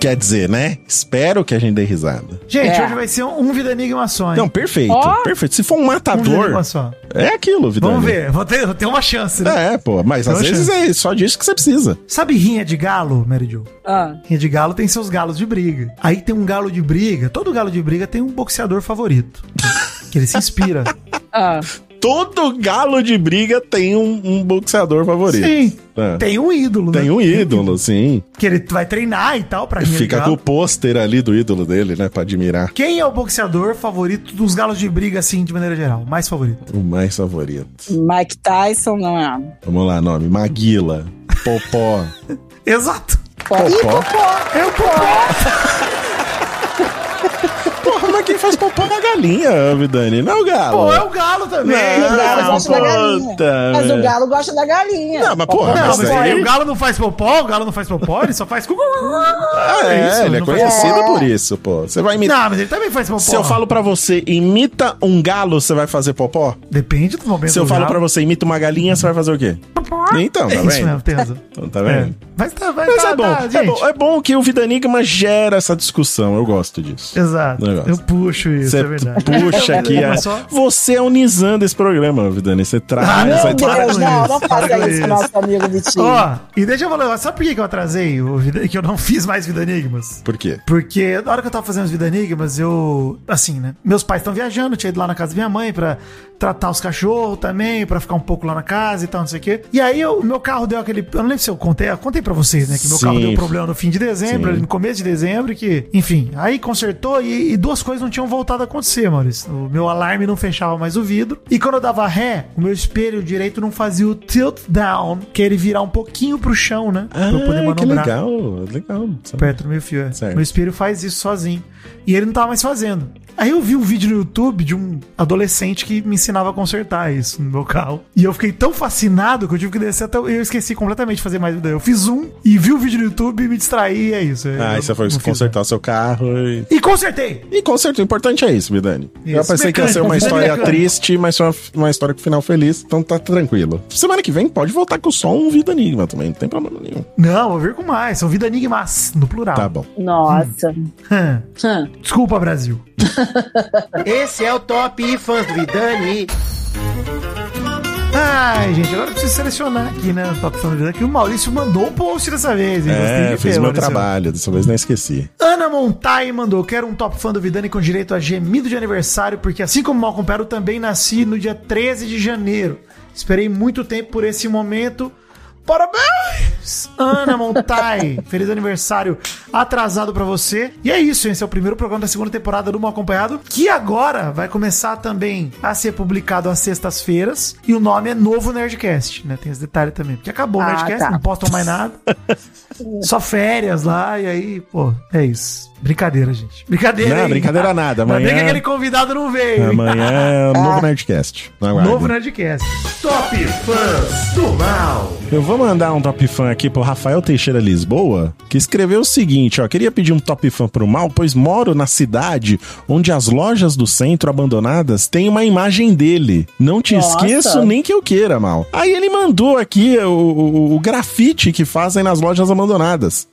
Quer dizer, né? Espero que a gente dê risada. Gente, É. hoje vai ser um, um Vida Enigma só, hein? Não, perfeito. Ó. Perfeito. Se for um um Vida matador, Enigma só. é aquilo, Vitória. Vamos ver, vou ter, vou ter uma chance, né? É, pô. Mas às Então, vezes chance. é só disso que você precisa. Sabe rinha de galo, Mary Jo? Ah, Rinha de galo tem seus galos de briga. Aí tem um galo de briga, todo galo de briga tem um boxeador favorito. que ele se inspira. ah. Todo galo de briga tem um, um boxeador favorito. Sim. É. Tem um ídolo, né? Tem um ídolo, sim. Que ele vai treinar e tal pra Fica com o pôster ali do ídolo dele, né? Pra admirar. Quem é o boxeador favorito dos galos de briga, assim, de maneira geral? Mais favorito. O mais favorito. Mike Tyson não é. Vamos lá, nome. Maguila. Popó. Exato. Ih, Popó. Popó! É o Popó. Porra, mas quem faz popó na galinha, Vidani? Não é o galo. Pô, é o galo também. E o galo Não, gosta da galinha. Mas o galo gosta da galinha. Não, mas porra, Não, mas aí- o galo não faz popó, o galo não faz popó, ele só faz... cu- Ah, é, isso, ele é não conhecido É. por isso, pô. Você vai imitar. Não, mas ele também faz popó. Se eu falo pra você, imita um galo, você vai fazer popó? Depende do momento Se eu do falo galo. pra você, imita uma galinha, você vai fazer o quê? Então, tá É isso vendo? mesmo, tem razão. Então, tá É. vendo? Mas tá, vai, Mas tá, é bom, tá, é gente. bom. É bom que o Vida Enigma gera essa discussão. Eu gosto disso. Exato. Negócio. Eu puxo isso, Você é verdade. puxa aqui. a... Você é o Nizam desse programa, Vidani. Você traz. Ah, traz- Deus, não, não faça isso com nosso amigo Vitinho. Ó, e deixa eu falar, sabe por que eu atrasei o Vida, que eu não fiz mais Vida Enigmas? Por quê? Porque na hora que eu tava fazendo os Vida Enigmas, eu. Assim, né? Meus pais estão viajando, tinha ido lá na casa da minha mãe pra tratar os cachorros também, pra ficar um pouco lá na casa e tal, não sei o quê. E aí o meu carro deu aquele. Eu não lembro se eu contei, eu contei pra vocês, né? Que meu Sim. carro deu problema no fim de dezembro, Sim. no começo de dezembro, que. Enfim, aí consertou e, e duas coisas não tinham voltado a acontecer, Maurício. O meu alarme não fechava mais o vidro. E quando eu dava ré, o meu espelho direito não fazia o tilt down, que é ele virar um pouquinho pro chão, né? pra eu poder Ah, que manobrar legal. Legal. perto do meu fio. É. Certo. Meu espelho faz isso sozinho. E ele não tava mais fazendo. Aí eu vi um vídeo no YouTube de um adolescente que me ensinava a consertar isso no meu carro. E eu fiquei tão fascinado que eu tive que descer até. Eu esqueci completamente de fazer mais. Eu fiz um e vi o vídeo no YouTube e me distraí e é isso. Ah, Eu você foi fiz consertar o seu carro e. E consertei! E conserto, o importante é isso, Vidani. Eu Isso. pensei que ia ser uma história triste, mas foi uma, uma história com final feliz, então tá tranquilo. Semana que vem pode voltar com só um Vida Enigma também, não tem problema nenhum. Não, vou vir com mais. São vida enigmas, no plural. Tá bom. Nossa. Hum. Hum. Desculpa, Brasil. Esse é o Top Fãs do Vidani. Ai, gente, agora eu preciso selecionar aqui, né? O Top Vida, que o Maurício mandou um post dessa vez, hein? É, fiz ver, meu Maurício. trabalho, dessa vez não esqueci. Ana Montai mandou: Quero um top fã do Vidani com direito a gemido de aniversário, porque assim como Malcolm Pero, também nasci no dia 13 de janeiro. Esperei muito tempo por esse momento. Parabéns! Ana Montai, feliz aniversário atrasado pra você. E é isso, esse é o primeiro programa da segunda temporada do Mal Acompanhado, que agora vai começar também a ser publicado às sextas-feiras. E o nome é Novo Nerdcast, né? Tem esse detalhe também. Porque acabou o Ah, Nerdcast, tá. não postam mais nada. Só férias lá, e aí, pô, é isso. Brincadeira, gente. Brincadeira. Não, hein? brincadeira nada. Ainda bem que Amanhã- aquele convidado não veio. Amanhã é o novo Nerdcast. Aguardem. Novo Nerdcast. Top Fãs do Mal. Eu vou mandar um top fã aqui pro Rafael Teixeira Lisboa, que escreveu o seguinte, ó, queria pedir um top fã pro mal, pois moro na cidade onde as lojas do centro abandonadas têm uma imagem dele. Não te Nossa. esqueço nem que eu queira, mal. Aí ele mandou aqui o, o- o grafite que fazem nas lojas abandonadas.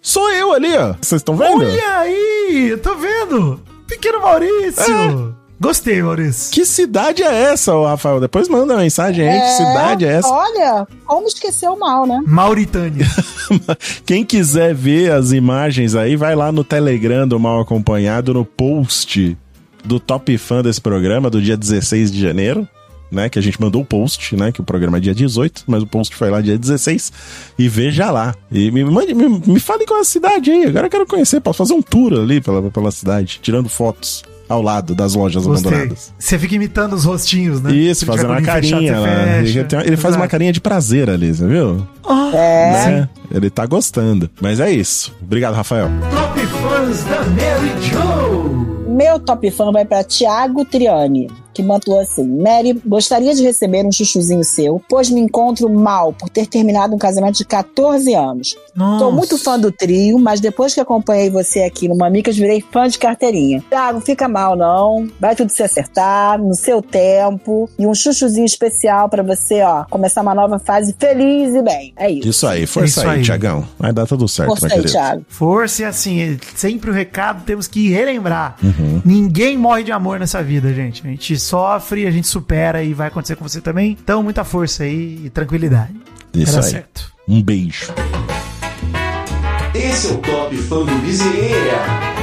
Sou eu ali, ó. Vocês estão vendo? Olha aí, eu tô vendo. Pequeno Maurício. Gostei, Maurício. Que cidade é essa, ô Rafael? Depois manda uma mensagem aí, que cidade é essa? Olha, como esquecer o mal, né? Mauritânia. Quem quiser ver as imagens aí, vai lá no Telegram do Mal Acompanhado, no post do Top Fã desse programa, do dia 16 de janeiro, né? Que a gente mandou o post, né? Que o programa é dia 18, mas o post foi lá dia 16. E veja lá. E me, mande, me, me fale qual é a cidade aí. Agora eu quero conhecer. Posso fazer um tour ali pela, pela cidade, tirando fotos ao lado das lojas Gostei. abandonadas. Você fica imitando os rostinhos, né? Isso, fazendo uma carinha fechado, Ele, tem- ele faz uma carinha de prazer ali, você viu? É. Né? Ele tá gostando. Mas é isso. Obrigado, Rafael. Top Fãs da Mary Jo. Meu top fã vai pra Thiago Triani, que mandou assim: Mary, gostaria de receber um chuchuzinho seu, pois me encontro mal por ter terminado um casamento de 14 anos. Nossa. Sou muito fã do trio, mas depois que acompanhei você aqui no Mamicas, virei fã de carteirinha. Thiago, fica mal não. Vai tudo se acertar, no seu tempo. E um chuchuzinho especial pra você, ó, começar uma nova fase feliz e bem. É isso. Isso aí, força Isso aí, aí. Tiagão. Vai dar tudo certo, Força meu aí. Thiago. Força e assim, sempre o recado temos que relembrar. Uhum. Ninguém morre de amor nessa vida, gente. A gente sofre, a gente supera e vai acontecer com você também. Então, muita força aí e tranquilidade. Isso Vai dar aí. certo. Um beijo. Esse é o Top Fã do Bezerra.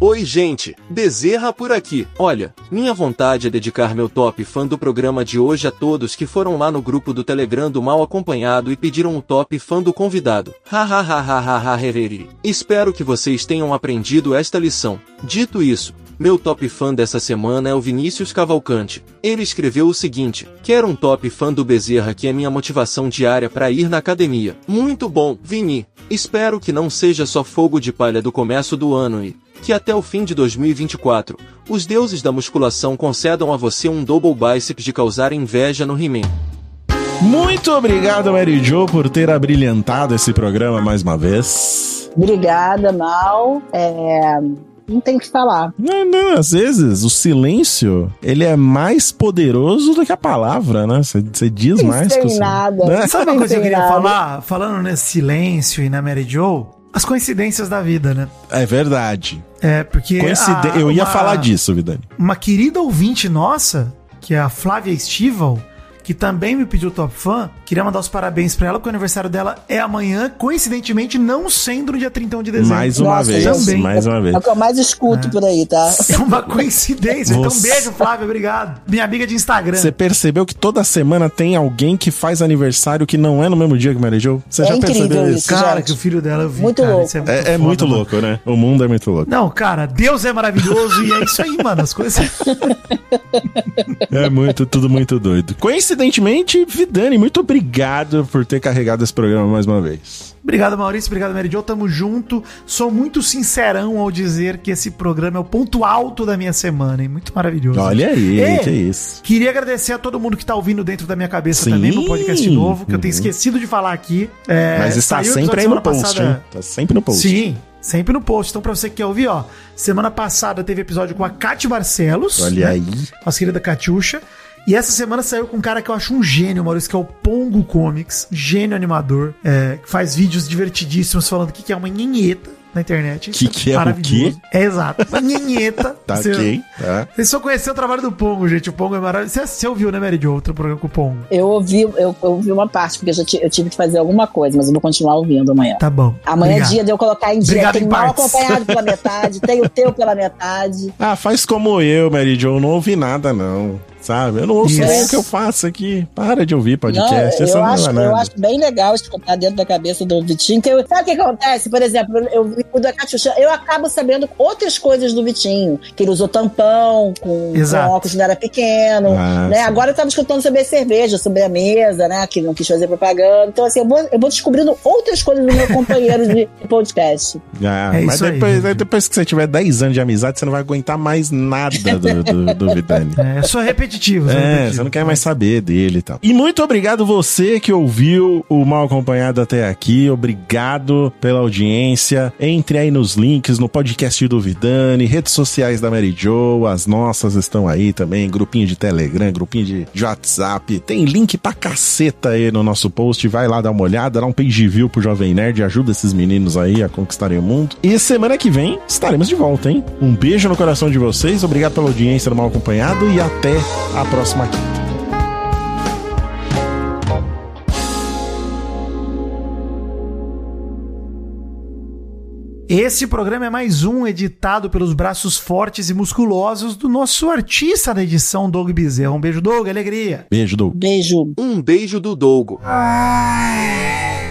Oi, gente, Bezerra por aqui. Olha, minha vontade é dedicar meu top fã do programa de hoje a todos que foram lá no grupo do Telegram do Mal Acompanhado e pediram o top fã do convidado. Hahaha. Espero que vocês tenham aprendido esta lição. Dito isso, meu top fã dessa semana é o Vinícius Cavalcante. Ele escreveu o seguinte: Quero um top fã do Bezerra que é minha motivação diária para ir na academia. Muito bom, Vini. Espero que não seja só fogo de palha do começo do ano e que até o fim de 2024, os deuses da musculação concedam a você um double biceps de causar inveja no He-Man. Muito obrigado, Mary Jo, por ter abrilhantado esse programa mais uma vez. Obrigada, Mal. É, Não tem o que falar. Não, não, às vezes o silêncio, ele é mais poderoso do que a palavra, né? Você diz Não mais que o nada. Né? Sabe uma coisa que eu queria Nada. falar? Falando nesse silêncio e na Mary Jo, as coincidências da vida, né? É verdade. É, porque. Coincide... a- Eu ia uma- falar disso, Vidani. Uma querida ouvinte nossa, que é a Flávia Estival, que também me pediu top fã, queria mandar os parabéns pra ela, porque o aniversário dela é amanhã, coincidentemente não sendo no dia 31 de dezembro. Mais uma Nossa, vez, também. mais uma vez. É o que eu mais escuto por aí, tá? É uma coincidência. Então, Você- beijo, Flávia, obrigado. Minha amiga de Instagram. Você percebeu que toda semana tem alguém que faz aniversário que não é no mesmo dia que Mary Jo? Você É já percebeu isso. isso? Cara, gente. que o filho dela eu vi. Muito cara, louco. isso É, é foda, muito louco, né? O mundo é muito louco. Não, cara, Deus é maravilhoso e é isso aí, mano. As coisas. É muito, tudo muito doido. Coincidentemente, Vidani, muito obrigado por ter carregado esse programa mais uma vez. Obrigado, Maurício. Obrigado, Mary Jo. Tamo junto. Sou muito sincerão ao dizer que esse programa é o ponto alto da minha semana, hein? Muito maravilhoso. Olha aí, É. que isso. Queria agradecer a todo mundo que tá ouvindo dentro da minha cabeça Sim. também no podcast novo, que eu tenho Uhum. esquecido de falar aqui. É, Mas está sempre aí no post, passada- hein? Tá sempre no post. Sim, sempre no post. Então, pra você que quer ouvir, ó, semana passada teve episódio com a Kate Barcelos. Olha né? aí. Nossa querida Catiuxa. E essa semana saiu com um cara que eu acho um gênio, Maurício, que é o Pongo Comics, gênio animador, é, que faz vídeos divertidíssimos falando o que que é uma nhenheta na internet. Que que é o maravilhoso. quê? É exato. Uma nhenheta. Tá Você- ok, tá. Vocês só conheceram o trabalho do Pongo, gente. O Pongo é maravilhoso. Você, você ouviu, né, Mary Jo, outro programa com o Pongo? Eu ouvi, eu, eu ouvi uma parte, porque eu, eu tive que fazer alguma coisa, mas eu vou continuar ouvindo amanhã. Tá bom. Amanhã Obrigado. é dia de eu colocar em dia. Obrigado tem em mal partes. acompanhado pela metade, tem o teu pela metade. Ah, faz como eu, Mary Jo, não ouvi nada, não. Sabe? Eu não ouço Isso. nem o que eu faço aqui. Para de ouvir Não, podcast. eu, essa não acho, é eu acho bem legal escutar dentro da cabeça do Vitinho. Que eu- sabe o que acontece? Por exemplo, eu o da Catiuxa, eu acabo sabendo outras coisas do Vitinho. Que ele usou tampão, com, com Exato. óculos quando era pequeno. Ah, né? sim. Agora eu tava escutando sobre a cerveja, sobre a mesa, né? Que ele não quis fazer propaganda. Então, assim, eu vou, eu vou descobrindo outras coisas do meu companheiro de podcast. Ah, É mas isso aí, depois, depois que você tiver 10 anos de amizade, você não vai aguentar mais nada do, do, do Vidani. É, sou repetitivo. Sou É, repetitivo. você não quer mais saber dele e tal. E muito obrigado você que ouviu o Mal Acompanhado até aqui. Obrigado pela audiência. Entre aí nos links no podcast do Vidani, redes sociais da Mary Jo, as nossas estão aí também, grupinho de Telegram, grupinho de, de WhatsApp. Tem link pra caceta aí no nosso post. Vai lá dar uma olhada, dá um page view pro Jovem Nerd, ajuda esses meninos aí a conquistarem o mundo. E semana que vem estaremos de volta, hein? Um beijo no coração de vocês, obrigado pela audiência do Mal Acompanhado e até a próxima quinta. Esse programa é mais um editado pelos braços fortes e musculosos do nosso artista da edição, Doug Bezerra. Um beijo, Doug, alegria. Beijo, Doug. Beijo. Um beijo do Dougo. Ah.